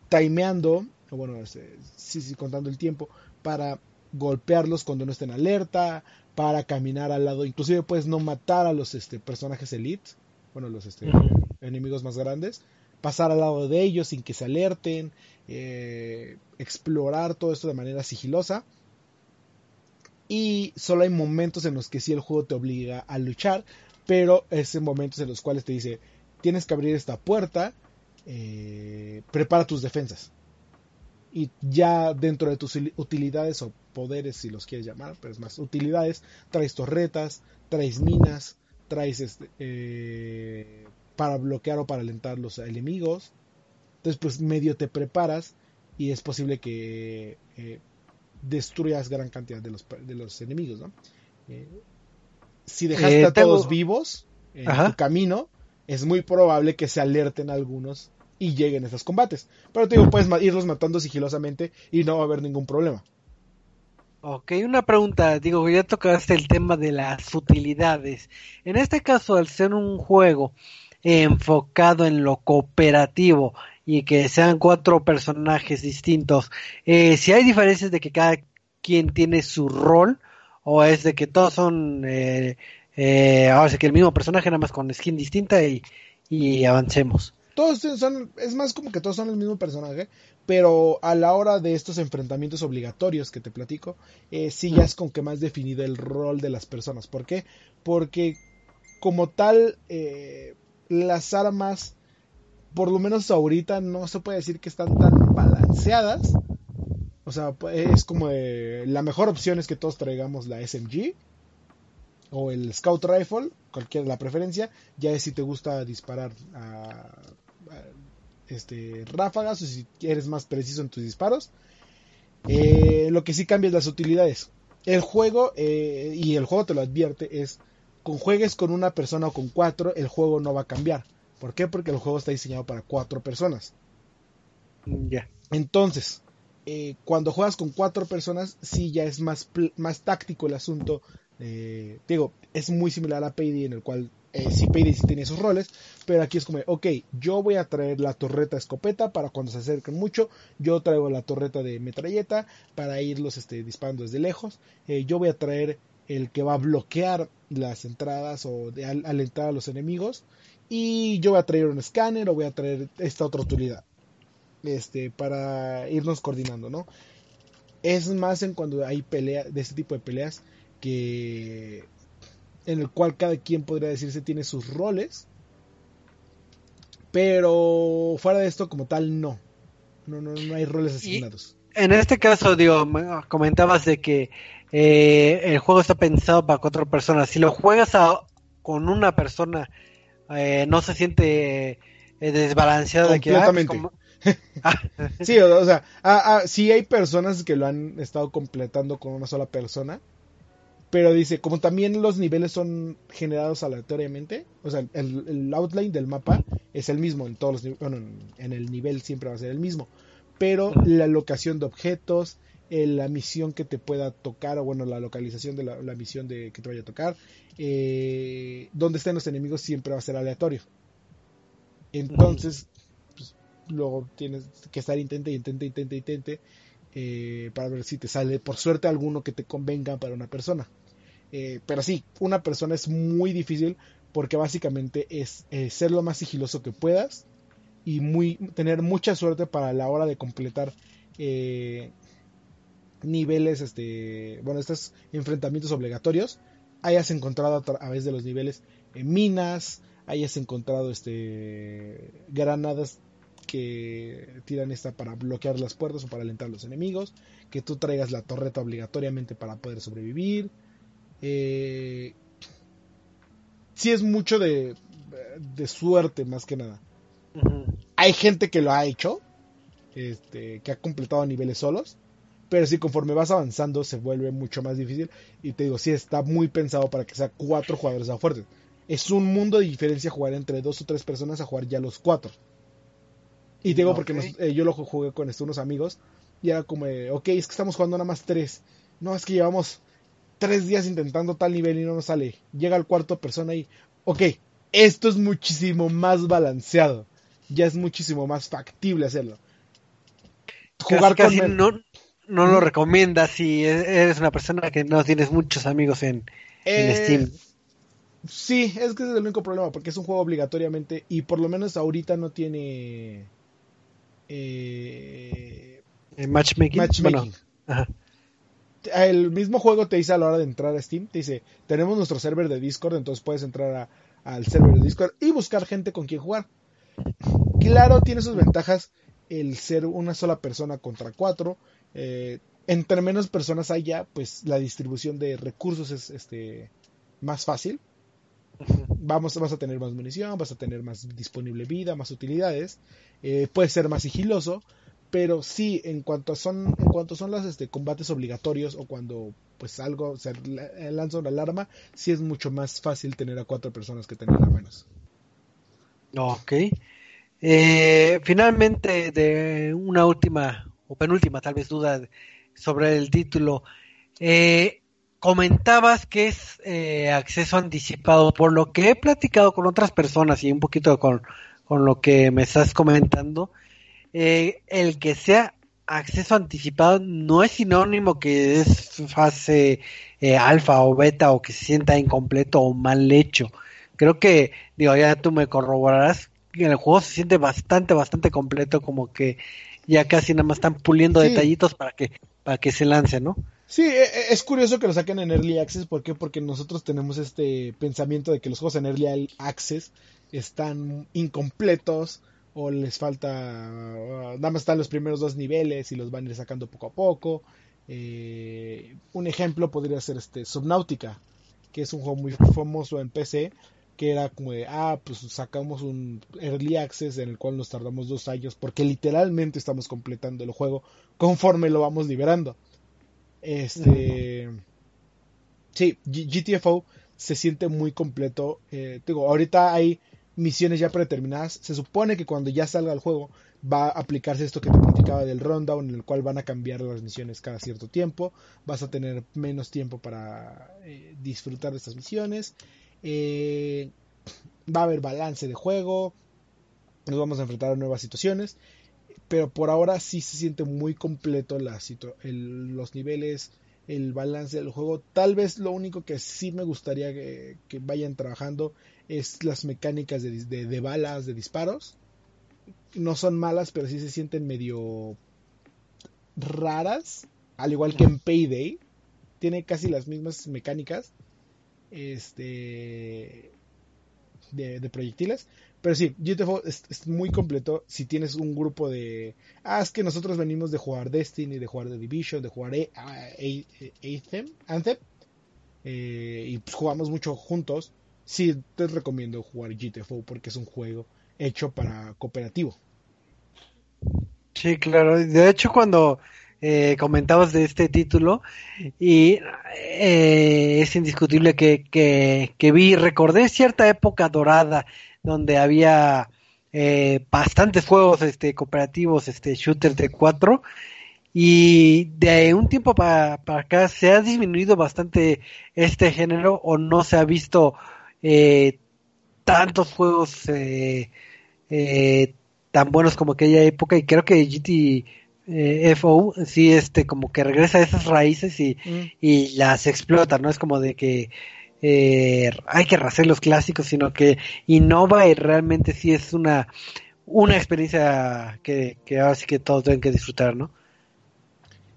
timeando, o bueno, este, sí, sí, contando el tiempo, para golpearlos cuando no estén alerta, para caminar al lado, inclusive puedes no matar a los este, personajes elite, bueno, los este, enemigos más grandes, pasar al lado de ellos sin que se alerten, eh, explorar todo esto de manera sigilosa. Y solo hay momentos en los que sí el juego te obliga a luchar, pero es en momentos en los cuales te dice, tienes que abrir esta puerta eh, prepara tus defensas. Y ya dentro de tus utilidades o poderes, si los quieres llamar, pero es más utilidades, traes torretas, traes minas, traes este, eh, para bloquear o para alentar los enemigos. Entonces, pues medio te preparas y es posible que eh, destruyas gran cantidad de los, de los enemigos, si dejaste a todos vivos en tu camino, es muy probable que se alerten algunos y lleguen esos combates. Pero te digo, puedes irlos matando sigilosamente y no va a haber ningún problema. Ok, una pregunta, digo, ya tocaste el tema de las utilidades. En este caso, al ser un juego enfocado en lo cooperativo y que sean cuatro personajes distintos, eh, si hay diferencias de que cada quien tiene su rol o es de que todos son, eh, eh, ahora sí que el mismo personaje nada más con skin distinta y, y avancemos todos son, es más como que todos son el mismo personaje, pero a la hora de estos enfrentamientos obligatorios que te platico, eh, sí ya es con que más definido el rol de las personas. ¿Por qué? Porque como tal, eh, las armas, por lo menos ahorita, no se puede decir que están tan balanceadas. O sea, es como la mejor opción es que todos traigamos la SMG o el Scout Rifle, cualquiera la preferencia, ya es si te gusta disparar a este, ráfagas o si eres más preciso en tus disparos. Eh, lo que sí cambia es las utilidades. El juego, eh, y el juego te lo advierte, es con juegues con una persona o con cuatro, el juego no va a cambiar. ¿Por qué? Porque el juego está diseñado para cuatro personas. Ya. Entonces, eh, cuando juegas con cuatro personas, sí ya es más, más táctico el asunto. digo, es muy similar a Payday en el cual eh, sí tiene esos roles, pero aquí es como, ok, yo voy a traer la torreta escopeta para cuando se acerquen mucho, yo traigo la torreta de metralleta para irlos este, disparando desde lejos, eh, yo voy a traer el que va a bloquear las entradas o de, alentar a los enemigos, y yo voy a traer un escáner o voy a traer esta otra utilidad, este, para irnos coordinando, ¿no? Es más en cuando hay pelea, de este tipo de peleas, que en el cual cada quien podría decirse tiene sus roles. Pero fuera de esto, como tal, no. No, no, no hay roles asignados. en este caso, digo, comentabas de que eh, el juego está pensado para cuatro personas. Si lo juegas con una persona, eh, no se siente eh, desbalanceado de que ah, pues *laughs* sí, o, sea, ah, ah, sí hay personas que lo han estado completando con una sola persona, pero dice, como también los niveles son generados aleatoriamente, o sea, el, outline del mapa es el mismo en todos los bueno, en, el nivel siempre va a ser el mismo, pero la locación de objetos, la misión que te pueda tocar, o bueno, la localización de la, misión de, que te vaya a tocar, eh, donde estén los enemigos siempre va a ser aleatorio. Entonces, luego tienes que estar intente, intente, intente, intente, eh, para ver si te sale por suerte alguno que te convenga para una persona. Eh, pero sí, una persona es muy difícil porque básicamente es eh, ser lo más sigiloso que puedas y muy, tener mucha suerte para la hora de completar niveles, este, bueno, estos enfrentamientos obligatorios, hayas encontrado a través de los niveles minas, hayas encontrado este granadas que tiran esta para bloquear las puertas o para alentar a los enemigos, que tú traigas la torreta obligatoriamente para poder sobrevivir. Eh, sí es mucho de, de suerte más que nada. Hay gente que lo ha hecho, este, que ha completado niveles solos, pero si conforme vas avanzando se vuelve mucho más difícil y te digo, sí está muy pensado para que sea cuatro jugadores a fuertes. Es un mundo de diferencia jugar entre dos o tres personas a jugar ya los cuatro. Y digo porque eh, yo lo jugué con estos unos amigos y era como, ok, es que estamos jugando nada más tres. No, es que llevamos tres días intentando tal nivel y no nos sale. Llega el cuarto persona y, ok, esto es muchísimo más balanceado. Ya es muchísimo más factible hacerlo. Jugar casi, no, no lo recomiendas si e-, eres una persona que no tienes muchos amigos en, en eh, Steam. Sí, es que ese es el único problema, porque es un juego obligatoriamente y por lo menos ahorita no tiene eh, matchmaking. El mismo juego te dice a la hora de entrar a Steam, te dice, tenemos nuestro server de Discord, entonces puedes entrar al server de Discord y buscar gente con quien jugar. Claro, tiene sus ventajas el ser una sola persona contra cuatro. Eh, entre menos personas haya, pues la distribución de recursos es este, más fácil. Vamos, vas a tener más munición, vas a tener más disponible vida, más utilidades. Eh, puede ser más sigiloso, pero sí, en cuanto son, en cuanto son los este, combates obligatorios o cuando pues algo se lanza una alarma, sí es mucho más fácil tener a cuatro personas que tener a menos. Ok. Eh, finalmente, de una última o penúltima tal vez duda sobre el título. Eh, comentabas que es acceso anticipado, por lo que he platicado con otras personas y un poquito con, con lo que me estás comentando, eh, el que sea acceso anticipado no es sinónimo que es fase eh, alfa o beta o que se sienta incompleto o mal hecho. Creo que, digo, ya tú me corroborarás que el juego se siente bastante, bastante completo, como que ya casi nada más están puliendo detallitos para que, para que se lance, ¿no? Sí, e, e, es curioso que lo saquen en Early Access, ¿por qué? Porque nosotros tenemos este pensamiento de que los juegos en Early Access están incompletos o les falta, nada más están los primeros dos niveles y los van a ir sacando poco a poco. Eh, un ejemplo podría ser este Subnautica, que es un juego muy famoso en PC, que era como de, ah, pues sacamos un early access en el cual nos tardamos dos años, porque literalmente estamos completando el juego conforme lo vamos liberando. Este. Sí, GTFO se siente muy completo. Eh, digo, ahorita hay misiones ya predeterminadas. Se supone que cuando ya salga el juego va a aplicarse esto que te platicaba del rundown, en el cual van a cambiar las misiones cada cierto tiempo. Vas a tener menos tiempo para eh, disfrutar de estas misiones. Eh, va a haber balance de juego. Nos vamos a enfrentar a nuevas situaciones. Pero por ahora sí se siente muy completo los niveles, el balance del juego. Tal vez lo único que sí me gustaría que vayan trabajando es las mecánicas de, balas, de disparos. No son malas, pero sí se sienten medio raras. Al igual que en Payday. Tiene casi las mismas mecánicas. este de, proyectiles. Pero sí, GTFO es, muy completo si tienes un grupo de... Ah, es que nosotros venimos de jugar Destiny, de jugar The Division, de jugar Anthem, Anthem eh, y pues jugamos mucho juntos. Sí, te recomiendo jugar GTFO porque es un juego hecho para cooperativo. Sí, claro. De hecho, cuando eh, comentabas de este título y eh, es indiscutible que, que, vi, recordé cierta época dorada donde había eh, bastantes juegos este, cooperativos, este, shooters de cuatro y de un tiempo para, para acá se ha disminuido bastante este género o no se ha visto eh, tantos juegos eh, eh, tan buenos como aquella época y creo que GT eh, FO sí este como que regresa a esas raíces y, mm. y las explota, no es como de que hay que rehacer los clásicos, sino que innova y realmente sí es una una experiencia que, que ahora sí que todos deben que disfrutar, ¿no?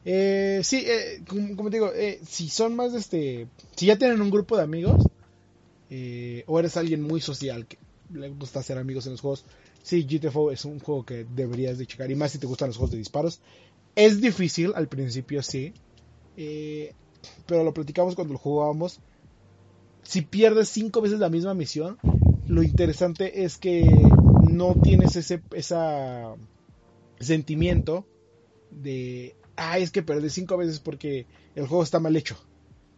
Eh, sí, eh, como, te digo, eh, si son más este, si ya tienen un grupo de amigos, eh, o eres alguien muy social que le gusta hacer amigos en los juegos, sí, GTFO es un juego que deberías de checar, y más si te gustan los juegos de disparos. Es difícil al principio, sí, eh, pero lo platicamos cuando lo jugábamos. Si pierdes cinco veces la misma misión, lo interesante es que no tienes ese esa sentimiento de, ah, es que perdí cinco veces porque el juego está mal hecho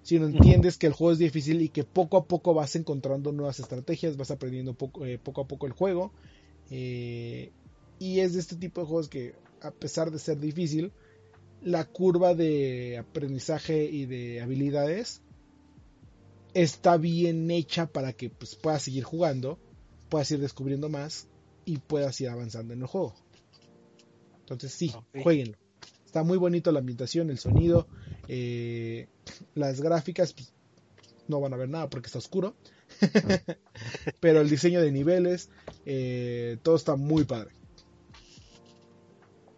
sino entiendes que el juego es difícil y que poco a poco vas encontrando nuevas estrategias, vas aprendiendo poco, eh, poco a poco el juego. Eh, y es de este tipo de juegos que, a pesar de ser difícil, la curva de aprendizaje y de habilidades está bien hecha para que pues, puedas seguir jugando, puedas ir descubriendo más y puedas ir avanzando en el juego. Entonces sí, jueguenlo. Está muy bonito la ambientación, el sonido. Eh, las gráficas pues, no van a ver nada porque está oscuro. *laughs* Pero el diseño de niveles, eh, todo está muy padre.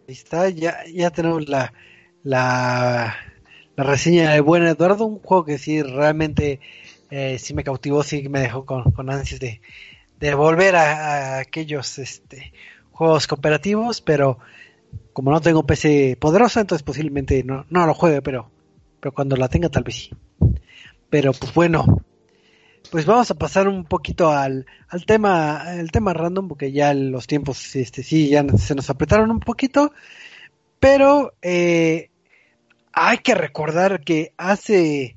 Ahí está, ya, ya tenemos la, la, la reseña de Buen Eduardo, un juego que sí realmente eh, sí me cautivó, sí me dejó con, con ansias de, de volver a, aquellos este, juegos cooperativos, pero como no tengo PC poderosa, entonces posiblemente no, no lo juegue, pero pero cuando la tenga tal vez sí. Pero pues bueno, pues vamos a pasar un poquito al, al tema, el tema random, porque ya los tiempos, este, sí, ya se nos apretaron un poquito, pero eh, hay que recordar que hace,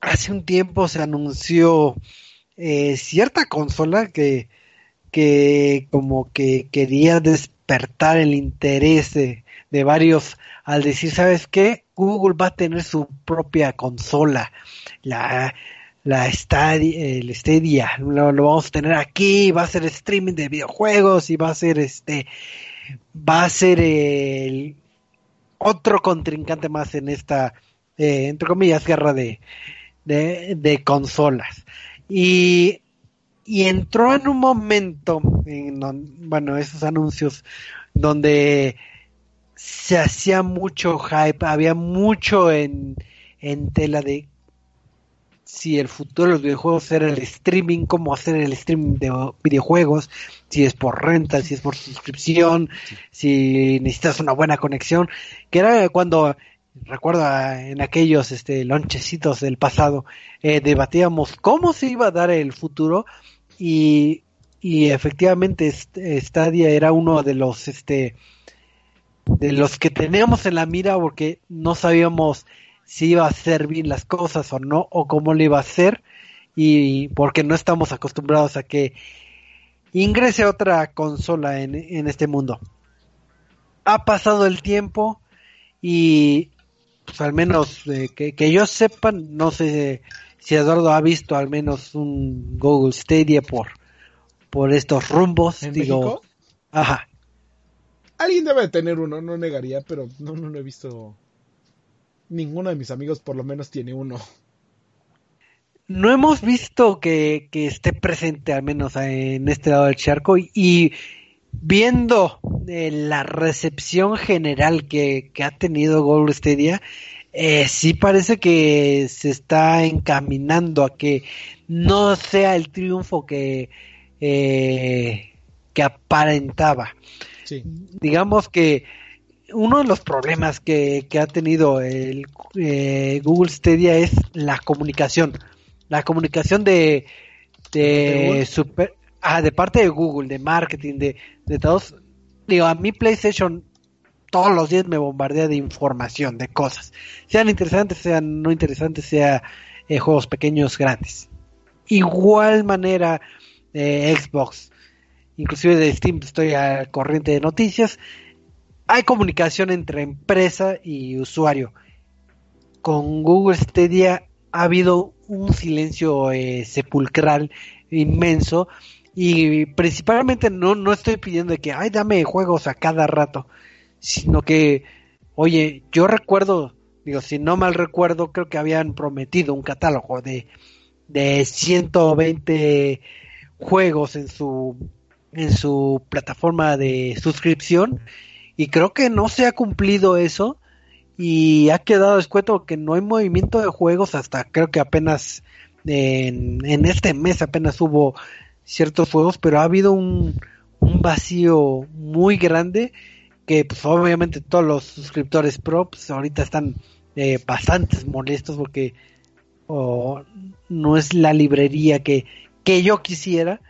hace un tiempo se anunció eh, cierta consola que, que como que quería despertar el interés de varios al decir, ¿sabes qué? Google va a tener su propia consola, la, la Stadia, el Stadia, lo, vamos a tener aquí, va a ser streaming de videojuegos y va a ser este, va a ser el otro contrincante más en esta, eh, entre comillas, guerra de, de, consolas. Y, y entró en un momento, en, bueno, esos anuncios donde se hacía mucho hype, había mucho en, en tela de si el futuro de los videojuegos era el streaming, cómo hacer el streaming de videojuegos, si es por renta, si es por suscripción, si necesitas una buena conexión, que era cuando recuerdo en aquellos este lonchecitos del pasado eh, debatíamos cómo se iba a dar el futuro y, y efectivamente Stadia era uno de los este de los que teníamos en la mira porque no sabíamos si iba a hacer bien las cosas o no, o cómo le iba a hacer, y porque no estamos acostumbrados a que ingrese otra consola en, en este mundo. Ha pasado el tiempo y pues, al menos eh, que, que, yo sepa, no sé si Eduardo ha visto al menos un Google Stadia por, por estos rumbos. digo, ajá. Alguien debe tener uno, no negaría, pero no, no, he visto. Ninguno de mis amigos por lo menos tiene uno. No hemos visto que, esté presente al menos en este lado del charco y, viendo eh, la recepción general que, ha tenido Google Stadia, eh, sí parece que se está encaminando a que no sea el triunfo que, eh, que aparentaba. Digamos que uno de los problemas que, ha tenido el eh, Google Stadia es la comunicación. La comunicación de, de, super, ah, de parte de Google, de marketing, de, de todos. Digo, a mi PlayStation todos los días me bombardea de información, de cosas. Sean interesantes, sean no interesantes, sea eh, juegos pequeños, grandes. Igual manera eh, Xbox, inclusive de Steam estoy al corriente de noticias. Hay comunicación entre empresa y usuario. Con Google Stadia ha habido un silencio eh, sepulcral inmenso y principalmente no, no estoy pidiendo que, ay, dame juegos a cada rato sino que, oye, yo recuerdo, digo, si no mal recuerdo, creo que habían prometido un catálogo de, de 120 juegos en su, en su plataforma de suscripción y creo que no se ha cumplido eso y ha quedado descuento que no hay movimiento de juegos hasta creo que apenas en, en este mes apenas hubo ciertos juegos, pero ha habido un, un vacío muy grande que pues obviamente todos los suscriptores pro pues, ahorita están eh, bastante molestos porque no es la librería que, que yo quisiera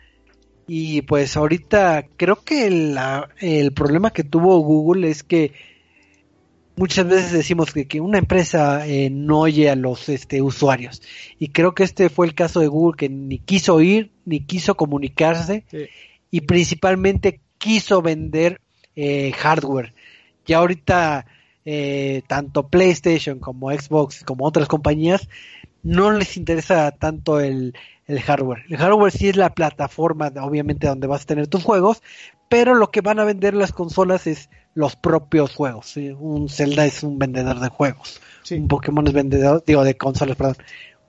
y pues ahorita creo que el problema que tuvo Google es que muchas veces decimos que, que una empresa eh, no oye a los este, usuarios y creo que este fue el caso de Google que ni quiso oír ni quiso comunicarse y principalmente quiso vender eh, hardware. Ya ahorita eh, tanto PlayStation como Xbox como otras compañías no les interesa tanto el, hardware. El hardware sí es la plataforma, obviamente, donde vas a tener tus juegos, pero lo que van a vender las consolas es los propios juegos. Un Zelda es un vendedor de juegos. Un Pokémon es vendedor, digo, de consolas, perdón.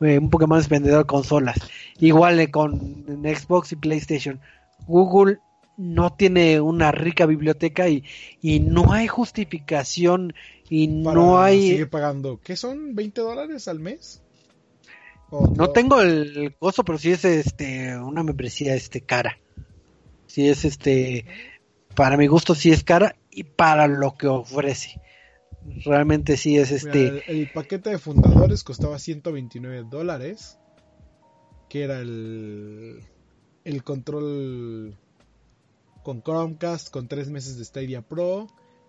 Eh, un Pokémon es vendedor de consolas. Igual con Xbox y PlayStation. Google no tiene una rica biblioteca y, y no hay justificación y no hay... Sigue pagando, ¿qué son? ¿20 dólares al mes? No tengo el costo, pero sí es este una membresía este cara. Sí es este para mi gusto sí es cara y para lo que ofrece. Realmente sí es este el, paquete de fundadores costaba 129 dólares, que era el el control con Chromecast, con tres meses de Stadia Pro,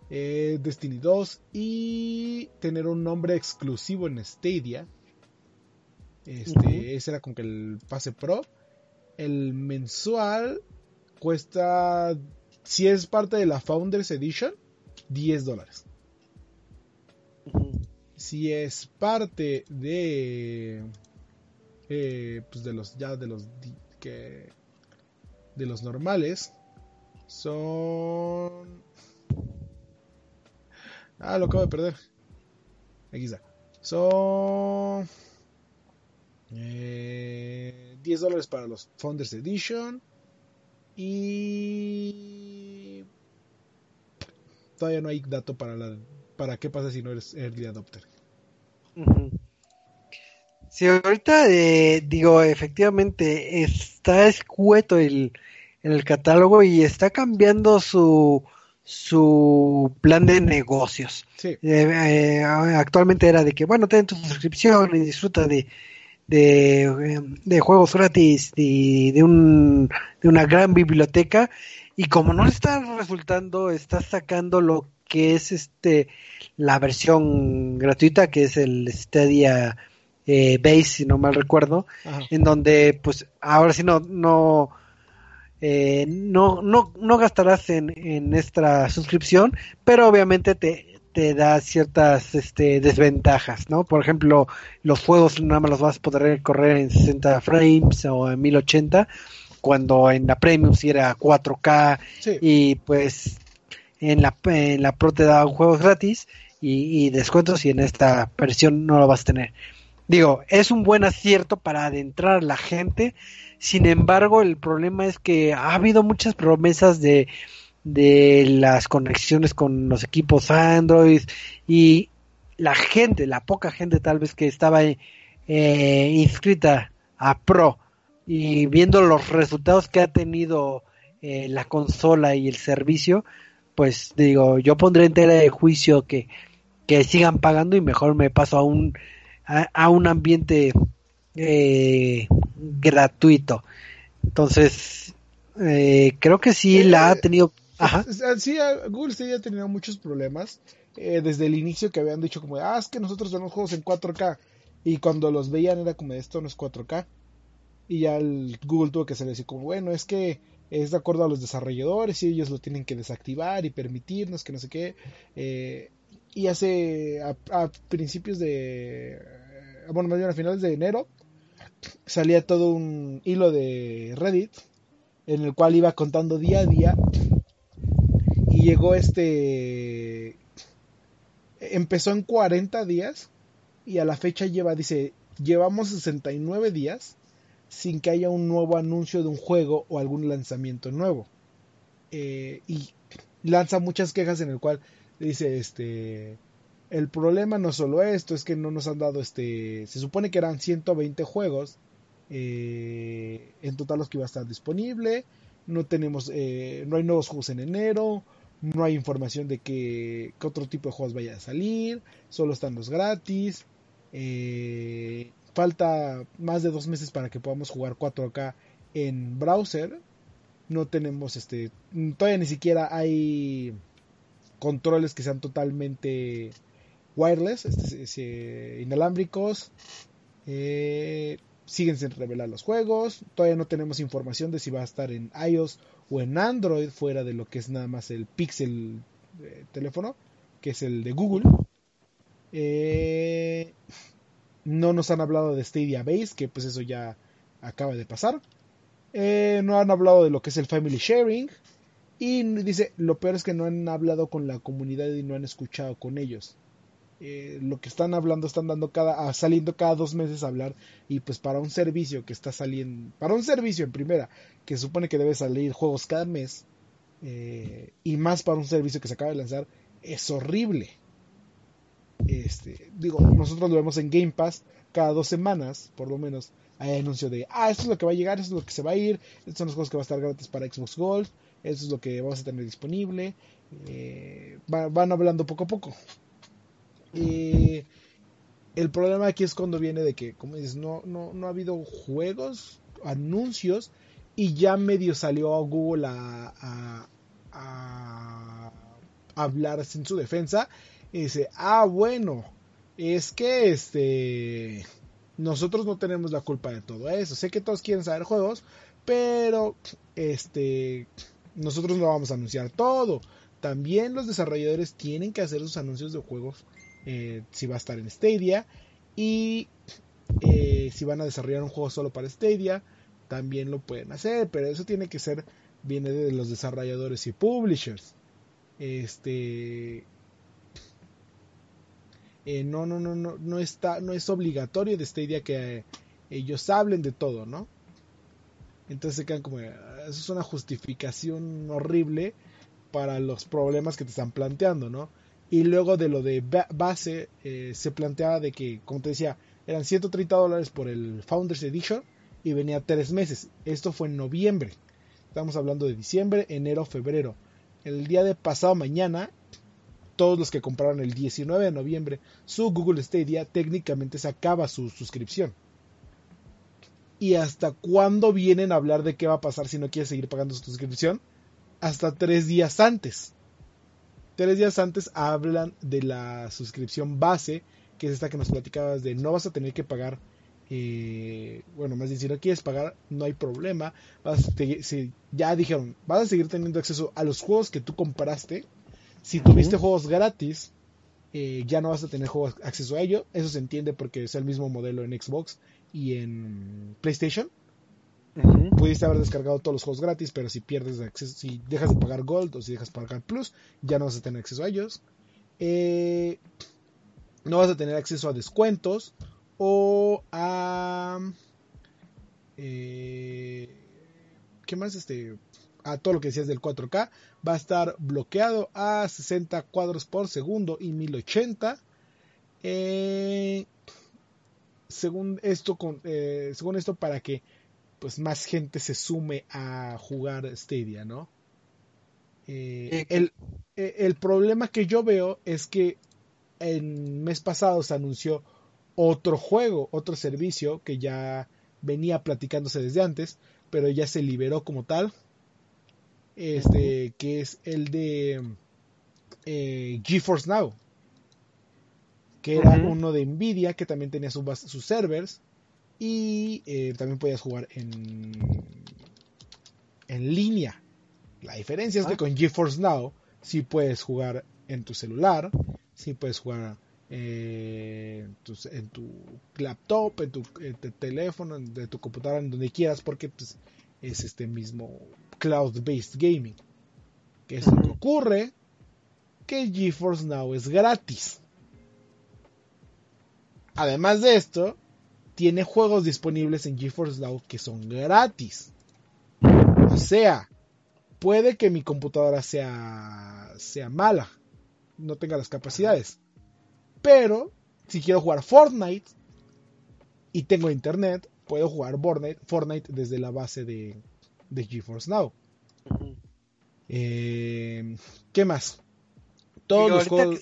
eh, Destiny 2 y tener un nombre exclusivo en Stadia. Este, Ese era con que el pase Pro. El mensual cuesta, si es parte de la Founders Edition, 10 dólares. Si es parte de, eh, pues de los ya de los que de los normales, son. Ah, lo acabo de perder. Aquí está. Son. Eh, 10 dólares para los Founders Edition. Y. Todavía no hay dato para la. Para qué pasa si no eres Early Adopter. Si ahorita eh, digo, efectivamente está escueto el, en el catálogo y está cambiando su su plan de negocios. Eh, eh, actualmente era de que, bueno, ten tu suscripción y disfruta de, de, juegos gratis y de, un, de una gran biblioteca. Y como no está resultando, está sacando lo que es este la versión gratuita, que es el Stadia eh, Base, si no mal recuerdo, en donde pues ahora sí no, no eh, no, no, no gastarás en, en esta suscripción, pero obviamente te, te da ciertas este, desventajas, ¿no? Por ejemplo, los juegos nada más los vas a poder correr en 60 frames o en 1080, cuando en la Premium si era 4K y pues en la, en la Pro te da juegos gratis y, y descuentos y en esta versión no lo vas a tener. Digo, es un buen acierto para adentrar a la gente sin embargo, el problema es que ha habido muchas promesas de, de las conexiones con los equipos Android y, la gente, la poca gente tal vez que estaba eh, inscrita a Pro y viendo los resultados que ha tenido eh, la consola y el servicio, pues digo, yo pondré en tela de juicio que, que sigan pagando y mejor me paso a un, a, un ambiente eh, gratuito. Entonces, eh, creo que sí la ha tenido... Ajá. *laughs* Sí, Google sí ha tenido muchos problemas. desde el inicio que habían dicho como, ah, es que nosotros tenemos juegos en 4K. Y cuando los veían era como, esto no es 4K. Y ya el Google tuvo que hacer así como, bueno, es que es de acuerdo a los desarrolladores y ellos lo tienen que desactivar y permitirnos que no sé qué. Eh, y hace a, principios de, bueno, más bien a finales de enero, salía todo un hilo de Reddit en el cual iba contando día a día y llegó este empezó en 40 días y a la fecha lleva dice llevamos 69 días sin que haya un nuevo anuncio de un juego o algún lanzamiento nuevo. Eh, y lanza muchas quejas en el cual dice este el problema no solo esto es que no nos han dado este se supone que eran 120 juegos eh, en total los que iba a estar disponible no tenemos eh, no hay nuevos juegos en enero no hay información de que, otro tipo de juegos vaya a salir solo están los gratis eh, falta más de dos meses para que podamos jugar 4K en browser. No tenemos este. Todavía ni siquiera hay controles que sean totalmente wireless, este, inalámbricos. Eh, siguen sin revelar los juegos. Todavía no tenemos información de si va a estar en iOS o en Android, fuera de lo que es nada más el Pixel eh, teléfono, que es el de Google. Eh, no nos han hablado de Stadia Base, que pues eso ya acaba de pasar. Eh, no han hablado de lo que es el Family Sharing. Y dice, lo peor es que no han hablado con la comunidad y no han escuchado con ellos. Eh, lo que están hablando están dando cada ah, saliendo cada dos meses a hablar y pues para un servicio que está saliendo para un servicio en primera que supone que debe salir juegos cada mes eh, y más para un servicio que se acaba de lanzar es horrible este, digo, nosotros lo vemos en Game Pass cada dos semanas, por lo menos. Hay anuncio de, ah, esto es lo que va a llegar, esto es lo que se va a ir, estos son los juegos que va a estar gratis para Xbox Gold, esto es lo que vamos a tener disponible. Eh, van hablando poco a poco. Eh, el problema aquí es cuando viene de que, como dices, no, no, no ha habido juegos, anuncios, y ya medio salió a Google a, a, a hablar en su defensa y dice, ah, bueno, es que este nosotros no tenemos la culpa de todo eso. Sé que todos quieren saber juegos, pero este nosotros no vamos a anunciar todo. También los desarrolladores tienen que hacer sus anuncios de juegos eh, si va a estar en Stadia y eh, si van a desarrollar un juego solo para Stadia también lo pueden hacer, pero eso tiene que ser viene de los desarrolladores y publishers. Este eh, no, no, no, no, no está, no es obligatorio de Stadia que eh, ellos hablen de todo, ¿no? Entonces se quedan como, ah, eso es una justificación horrible para los problemas que te están planteando, ¿no? Y luego de lo de base, eh, se planteaba de que, como te decía, eran 130 dólares por el Founders Edition y venía tres meses. Esto fue en noviembre. Estamos hablando de diciembre, enero, febrero. El día de pasado mañana todos los que compraron el 19 de noviembre su Google Stadia técnicamente se acaba su suscripción. ¿Y hasta cuándo vienen a hablar de qué va a pasar si no quieres seguir pagando su suscripción? Hasta tres días antes. Tres días antes hablan de la suscripción base, que es esta que nos platicabas de no vas a tener que pagar. Eh, bueno, más bien si no quieres pagar, no hay problema. ya dijeron, vas a seguir teniendo acceso a los juegos que tú compraste si tuviste juegos gratis, eh, ya no vas a tener juegos, acceso a ello. Eso se entiende porque es el mismo modelo en Xbox y en PlayStation. Pudiste haber descargado todos los juegos gratis, pero si pierdes acceso, si dejas de pagar Gold o si dejas de pagar Plus, ya no vas a tener acceso a ellos. Eh, no vas a tener acceso a descuentos o a... Eh, ¿Qué más? Este, a todo lo que decías del 4K, va a estar bloqueado a 60 cuadros por segundo y 1080. Eh, según esto, eh, según esto para que pues más gente se sume a jugar Stadia, ¿no? Eh, el, el, problema que yo veo es que el mes pasado se anunció otro juego, otro servicio que ya venía platicándose desde antes, pero ya se liberó como tal. Este, que es el de eh, GeForce Now, que era uno de Nvidia, que también tenía sus servers y eh, también podías jugar en, en línea. La diferencia es que ah. con GeForce Now sí puedes jugar en tu celular, sí puedes jugar eh, en tu laptop, en tu, teléfono, en, tu computadora, en donde quieras, porque pues, es este mismo cloud-based gaming. Que es lo que ocurre que GeForce Now es gratis. Además de esto, tiene juegos disponibles en GeForce Now que son gratis. O sea, puede que mi computadora sea, sea mala, no tenga las capacidades. Pero si quiero jugar Fortnite y tengo internet, puedo jugar Fortnite, desde la base de, de GeForce Now. Eh, ¿Qué más? Todos los juegos...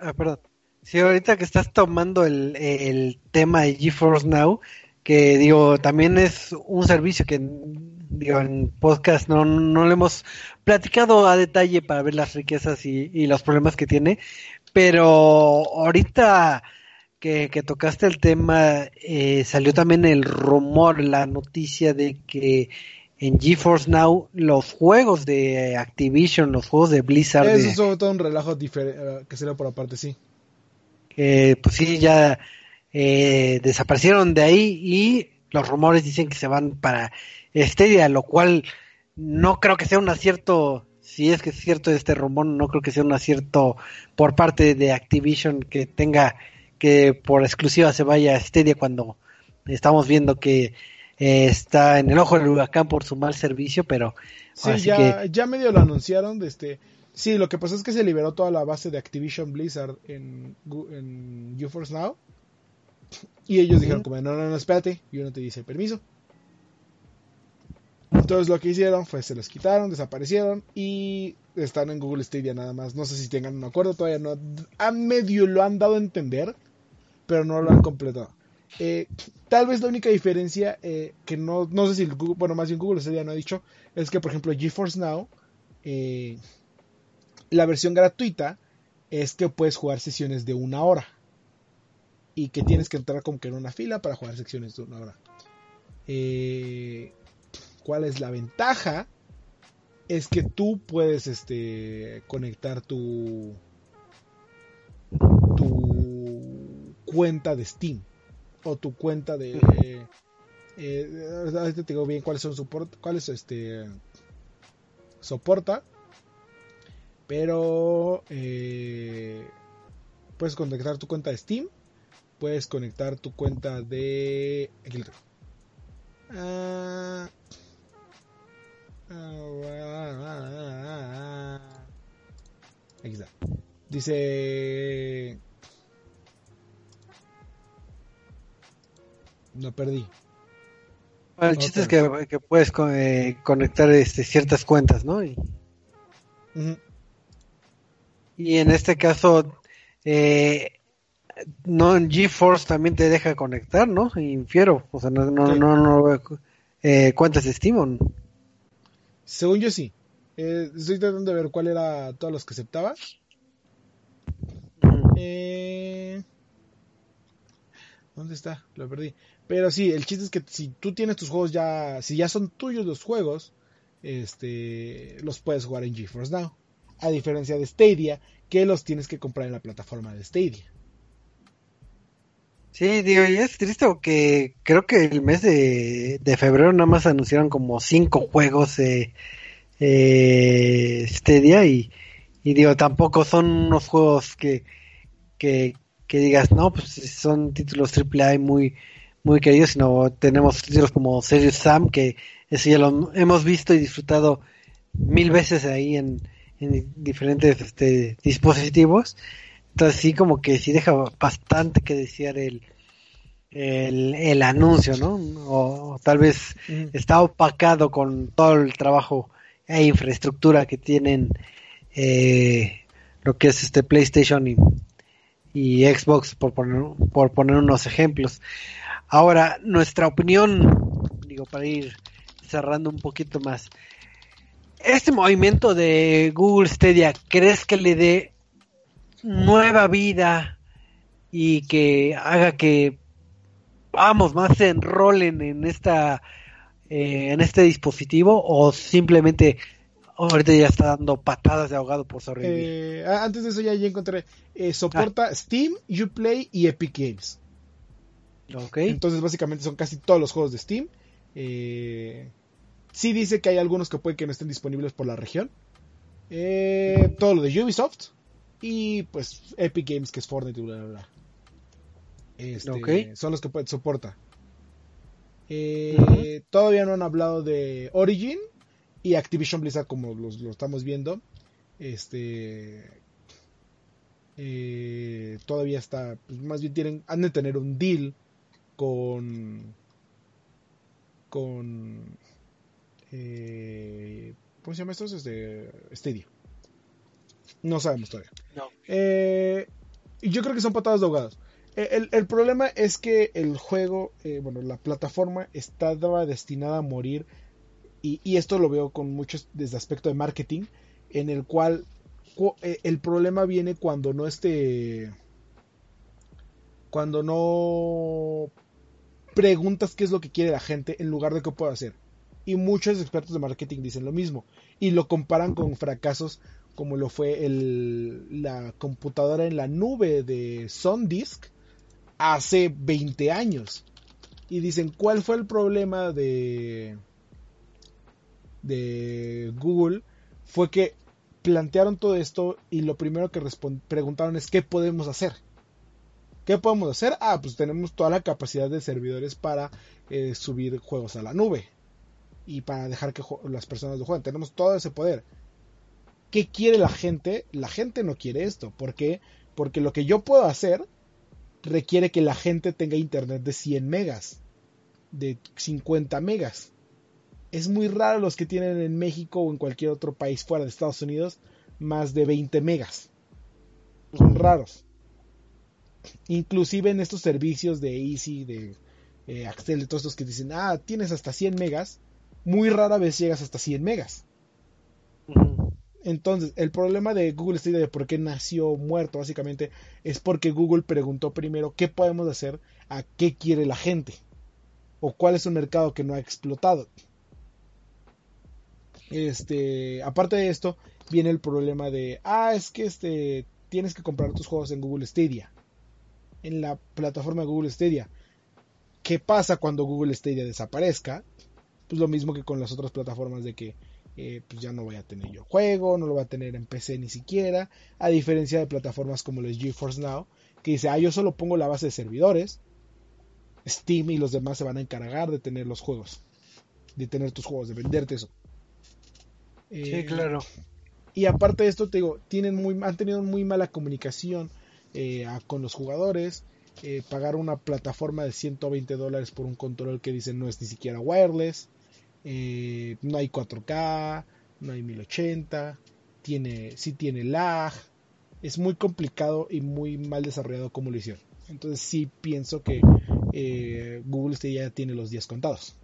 Ah, perdón. Sí, ahorita que estás tomando el, tema de GeForce Now, que digo, también es un servicio que digo, en podcast no, no lo hemos platicado a detalle para ver las riquezas y, los problemas que tiene, pero ahorita que, tocaste el tema, eh, salió también el rumor, la noticia de que en GeForce Now los juegos de Activision, los juegos de Blizzard... Eso es todo un relajo eh, que sería por aparte, sí que pues sí, ya eh, desaparecieron de ahí y los rumores dicen que se van para Stadia, lo cual no creo que sea un acierto, si es que es cierto este rumor, no creo que sea un acierto por parte de Activision que tenga que por exclusiva se vaya a Stadia cuando estamos viendo que eh, está en el ojo del huracán por su mal servicio, pero sí, ya, ya medio lo anunciaron, de este Sí, lo que pasó es que se liberó toda la base de Activision Blizzard en, en UForce Now. Y ellos dijeron como, no, no, no, espérate, y uno te dice permiso. Entonces lo que hicieron fue se los quitaron, desaparecieron y están en Google Stadia nada más. No sé si tengan un acuerdo, todavía no. A medio lo han dado a entender, pero no lo han completado. Eh, tal vez la única diferencia eh, que no, no sé si, bueno, más bien Google Stadia no ha dicho, es que por ejemplo GeForce Now eh, la versión gratuita es que puedes jugar sesiones de una hora. Y que tienes que entrar como que en una fila para jugar secciones de una hora. Eh, ¿Cuál es la ventaja? Es que tú puedes este, conectar tu, tu cuenta de Steam. O tu cuenta de... Eh, eh, te digo bien cuáles son soporta, cuáles este soporta pero eh, puedes conectar tu cuenta de Steam. Puedes conectar tu cuenta de... Aquí lo tengo. Ah, aquí está. Dice... No perdí. el chiste es que, puedes eh, conectar este, ciertas cuentas, ¿no? Y... Y en este caso, eh, no en GeForce también te deja conectar, ¿no? Infiero, o sea, no, no, no, no eh, cuántas Steam. Según yo sí. Eh, estoy tratando de ver cuál era todos los que aceptaba. Eh, ¿Dónde está? Lo perdí. Pero sí, el chiste es que si tú tienes tus juegos ya, si ya son tuyos los juegos, este, los puedes jugar en GeForce Now a diferencia de Stadia, que los tienes que comprar en la plataforma de Stadia. Sí, digo, y es triste porque creo que el mes de, febrero nada más anunciaron como cinco juegos de eh, Stadia y, digo, tampoco son unos juegos que, que, digas, no, pues son títulos AAA muy, muy queridos, sino tenemos títulos como Serious Sam, que eso ya lo hemos visto y disfrutado mil veces ahí en, en diferentes este, dispositivos. esto sí como que sí deja bastante que desear el, el, el anuncio, ¿no? O, tal vez está opacado con todo el trabajo e infraestructura que tienen eh, lo que es este PlayStation y, y Xbox, por poner, por poner unos ejemplos. Ahora, nuestra opinión, digo, para ir cerrando un poquito más. Este movimiento de Google Stadia, ¿crees que le dé nueva vida y que haga que vamos más se enrolen en esta eh, en este dispositivo o simplemente ahorita ya está dando patadas de ahogado por sobrevivir. Eh, antes de eso ya, ya encontré eh, soporta ah. Steam, Uplay y Epic Games. Okay. Entonces básicamente son casi todos los juegos de Steam. Eh, sí dice que hay algunos que pueden que no estén disponibles por la región. todo lo de Ubisoft. Y pues Epic Games, que es Fortnite y bla, bla, bla. Este, son los que puede, soporta. Eh, todavía no han hablado de Origin y Activision Blizzard como lo estamos viendo. Este eh, todavía está, pues, más bien tienen, han de tener un deal con con eh, ¿cómo se llama esto? Es de Stadia. No sabemos todavía. Eh, y yo creo que son patadas de ahogados. El, problema es que el juego, eh, bueno, la plataforma estaba destinada a morir y, esto lo veo con muchos desde aspecto de marketing, en el cual eh, el problema viene cuando no esté, cuando no preguntas qué es lo que quiere la gente en lugar de qué puede hacer. Y muchos expertos de marketing dicen lo mismo y lo comparan con fracasos como lo fue el, la computadora en la nube de SunDisk hace 20 años. Y dicen, ¿cuál fue el problema de, de Google? Fue que plantearon todo esto y lo primero que preguntaron es, ¿qué podemos hacer? ¿Qué podemos hacer? Ah, pues tenemos toda la capacidad de servidores para eh, subir juegos a la nube y para dejar que las personas lo jueguen. Tenemos todo ese poder. ¿Qué quiere la gente? La gente no quiere esto. ¿Por qué? Porque lo que yo puedo hacer requiere que la gente tenga internet de 100 megas, de 50 megas. Es muy raro los que tienen en México o en cualquier otro país fuera de Estados Unidos más de 20 megas. Son raros. Inclusive en estos servicios de Easy, de eh, Axel, de todos estos que dicen, ah, tienes hasta 100 megas, muy rara vez llegas hasta 100 megas. Entonces, el problema de Google Stadia de por qué nació muerto, básicamente, es porque Google preguntó primero qué podemos hacer, a qué quiere la gente, o cuál es un mercado que no ha explotado. Este, aparte de esto, viene el problema de, ah, es que este, tienes que comprar tus juegos en Google Stadia, en la plataforma de Google Stadia. ¿Qué pasa cuando Google Stadia desaparezca? Pues lo mismo que con las otras plataformas de que eh, pues ya no voy a tener yo juego, no lo voy a tener en PC ni siquiera, a diferencia de plataformas como los GeForce Now, que dice, ah, yo solo pongo la base de servidores, Steam y los demás se van a encargar de tener los juegos, de tener tus juegos, de venderte eso. sí, eh, claro. Y aparte de esto, te digo, tienen muy, han tenido muy mala comunicación eh, con los jugadores. pagar una plataforma de 120 dólares por un control que dicen no es ni siquiera wireless. Eh, no hay 4K, no hay 1080, tiene, sí tiene lag, es muy complicado y muy mal desarrollado como lo hicieron. Entonces sí pienso que eh, Google este ya tiene los días contados.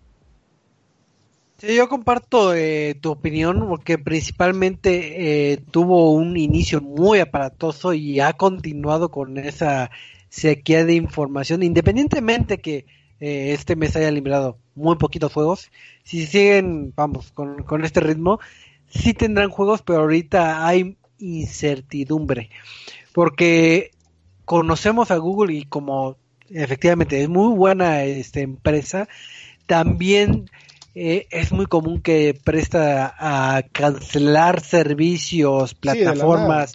Yo comparto eh, tu opinión porque principalmente tuvo un inicio muy aparatoso y ha continuado con esa sequía de información, independientemente que este mes haya liberado muy poquitos juegos. Si siguen, vamos, con, con este ritmo, sí tendrán juegos, pero ahorita hay incertidumbre. Porque conocemos a Google y como efectivamente es muy buena esta empresa, también eh, es muy común que presta a cancelar servicios, plataformas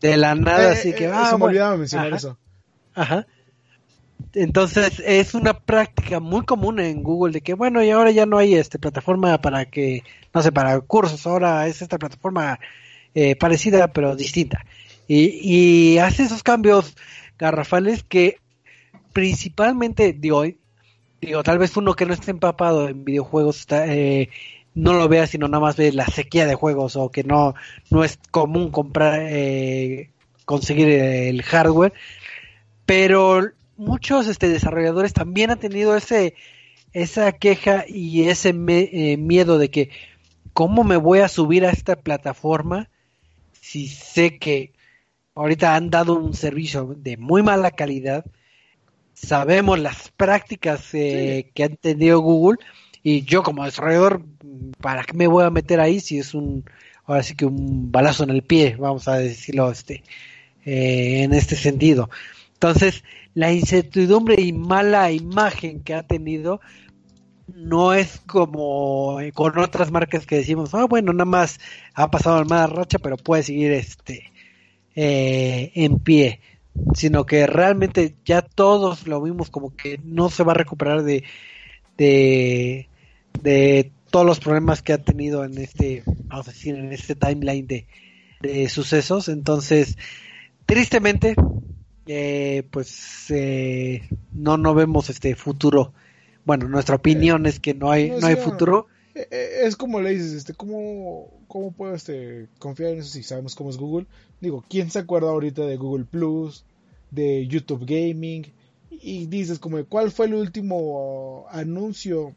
de la nada, eh, así que... Eh, ah, me olvidaba mencionar eso. Ajá. Entonces es una práctica muy común en Google de que bueno y ahora ya no hay este plataforma para que no sé para cursos ahora es esta plataforma eh, parecida pero distinta Y, hace esos cambios garrafales que principalmente, digo, digo, tal vez uno que no esté empapado en videojuegos está, eh, no lo vea, sino nada más ve la sequía de juegos o que no, no es común comprar, eh, conseguir el hardware. Pero muchos este, desarrolladores también han tenido ese, esa queja y ese eh, miedo de que cómo me voy a subir a esta plataforma si sé que ahorita han dado un servicio de muy mala calidad, sabemos las prácticas eh, que han tenido Google y yo como desarrollador, ¿para qué me voy a meter ahí si es un, ahora sí que un balazo en el pie, vamos a decirlo este, eh, en este sentido? Entonces, la incertidumbre y mala imagen que ha tenido no es como con otras marcas que decimos, ah, bueno, nada más ha pasado la mala racha, pero puede seguir este eh, en pie, sino que realmente ya todos lo vimos como que no se va a recuperar de, de, todos los problemas que ha tenido en este, vamos a en este timeline de sucesos. Entonces, tristemente, eh, pues eh, no, no vemos este futuro. Bueno, nuestra opinión es que no hay, no, hay futuro. Eh, es como le dices, este, ¿cómo, cómo puedo este, confiar en eso si sabemos cómo es Google? Digo, ¿quién se acuerda ahorita de Google Plus, de YouTube Gaming? Y dices, como, ¿cuál fue el último anuncio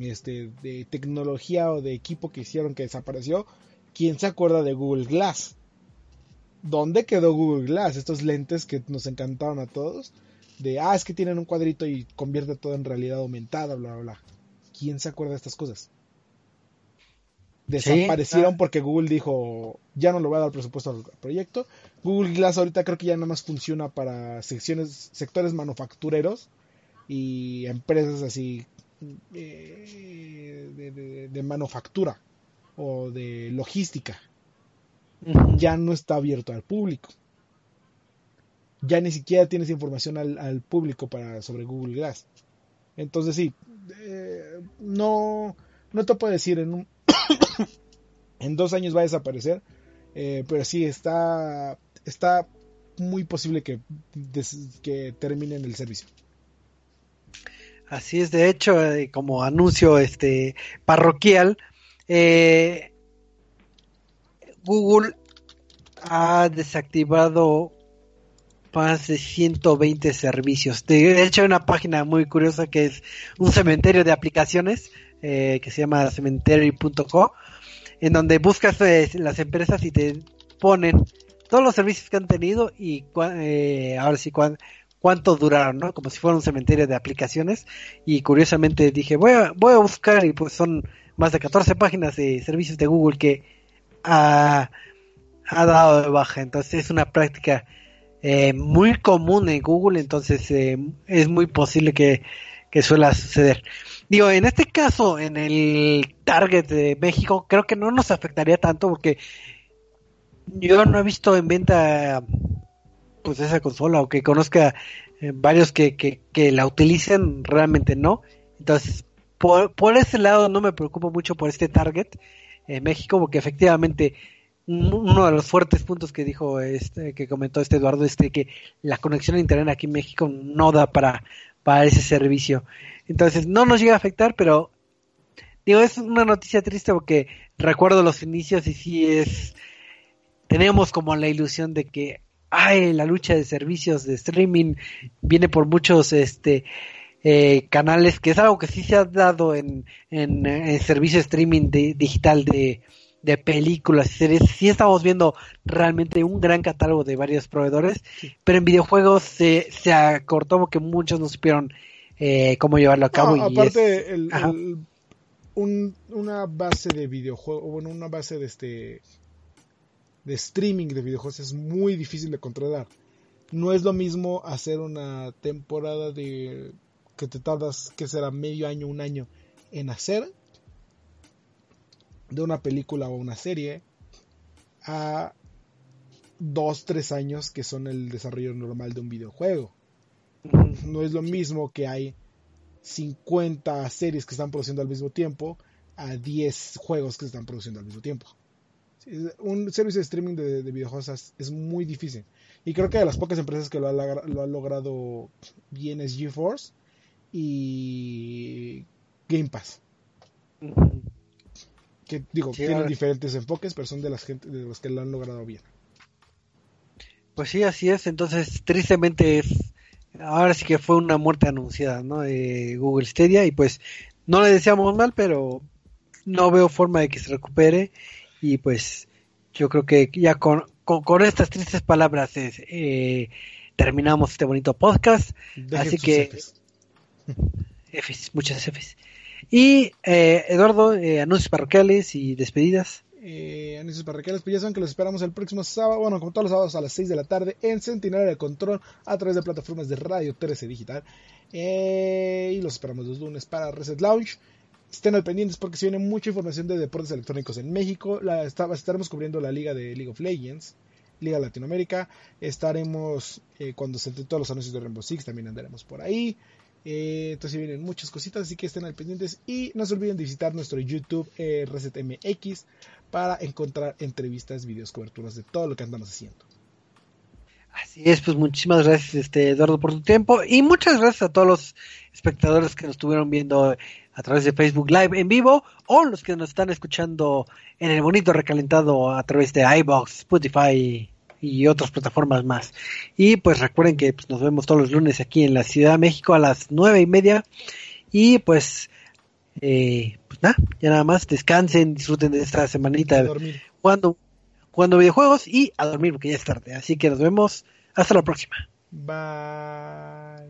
este, de tecnología o de equipo que hicieron que desapareció? ¿Quién se acuerda de Google Glass? ¿Dónde quedó Google Glass? Estos lentes que nos encantaron a todos. De, ah, es que tienen un cuadrito y convierte todo en realidad aumentada, bla, bla, bla. ¿Quién se acuerda de estas cosas? Desaparecieron porque Google dijo, ya no le voy a dar presupuesto al proyecto. Google Glass ahorita creo que ya nada más funciona para secciones, sectores manufactureros y empresas así eh, de manufactura o de logística ya no está abierto al público. Ya ni siquiera tienes información al, público para, sobre Google Glass. Entonces sí, eh, no, no te puedo decir en un *coughs* en dos años va a desaparecer, eh, pero sí está, está muy posible que, que terminen el servicio. Así es, de hecho, eh, como anuncio este parroquial, eh, Google ha desactivado más de 120 servicios. De hecho, una página muy curiosa que es un cementerio de aplicaciones eh, que se llama cementerio.co, en donde buscas eh, las empresas y te ponen todos los servicios que han tenido y eh, ahora sí cuánto duraron, ¿no? Como si fuera un cementerio de aplicaciones. Y curiosamente dije, voy a, voy a buscar y pues son más de 14 páginas de servicios de Google que ha, dado de baja. Entonces es una práctica eh, muy común en Google, entonces eh, es muy posible que, que suela suceder. Digo, en este caso, en el target de México, creo que no nos afectaría tanto porque yo no he visto en venta pues esa consola o que conozca eh, varios que, que, que, la utilicen, realmente no. Entonces, por, por ese lado no me preocupo mucho por este target en México, porque efectivamente uno de los fuertes puntos que dijo este, que comentó este Eduardo, es que la conexión a internet aquí en México no da para, para ese servicio. Entonces no nos llega a afectar, pero digo, es una noticia triste porque recuerdo los inicios y sí es, teníamos como la ilusión de que, ay, la lucha de servicios de streaming viene por muchos, este, eh, canales, que es algo que sí se ha dado en, en, en servicio streaming de, digital de, de películas y series, sí estamos viendo realmente un gran catálogo de varios proveedores, pero en videojuegos se, se acortó porque muchos no supieron eh, cómo llevarlo a cabo. y aparte, el, un, una base de videojuegos, bueno, una base de este de streaming de videojuegos es muy difícil de controlar. No es lo mismo hacer una temporada de que te tardas, que será medio año, un año en hacer de una película o una serie a dos, tres años que son el desarrollo normal de un videojuego. No es lo mismo que hay 50 series que están produciendo al mismo tiempo a 10 juegos que se están produciendo al mismo tiempo. un servicio de streaming de, videojuegos es muy difícil. Y creo que de las pocas empresas que lo, han logrado bien es GeForce y Game Pass. Que digo, tienen diferentes enfoques, pero son de las gente de los que lo han logrado bien. Pues sí, así es. Entonces, tristemente es ahora sí que fue una muerte anunciada, ¿no? De Google Stadia y pues no le deseamos mal, pero no veo forma de que se recupere y pues yo creo que ya con, con, estas tristes palabras eh, terminamos este bonito podcast. Así que... Fs. muchas Fs. Y eh, Eduardo, eh, anuncios parroquiales y despedidas. Eh, anuncios parroquiales, pues ya saben que los esperamos el próximo sábado, bueno, como todos los sábados a las 6 de la tarde en Centinela de Control a través de plataformas de Radio 13 Digital. y los esperamos los lunes para Reset Lounge estén al pendientes porque se viene mucha información de deportes electrónicos en México. La, estaremos cubriendo la liga de League of Legends, Liga Latinoamérica. Estaremos, eh, cuando se todos los anuncios de Rainbow Six, también andaremos por ahí. Eh, entonces vienen muchas cositas, así que estén al pendientes. Y no se olviden de visitar nuestro YouTube eh, ResetMX para encontrar entrevistas, videos, coberturas de todo lo que andamos haciendo. Así es, pues muchísimas gracias, este Eduardo, por tu tiempo y muchas gracias a todos los espectadores que nos estuvieron viendo a través de Facebook Live en vivo o los que nos están escuchando en el bonito recalentado a través de iBox, Spotify y otras plataformas más. Y pues recuerden que pues, nos vemos todos los lunes aquí en la Ciudad de México a las nueve y media y pues eh, pues nada, ya nada más descansen, disfruten de esta semanita jugando, jugando videojuegos y a dormir porque ya es tarde. Así que nos vemos hasta la próxima. Bye.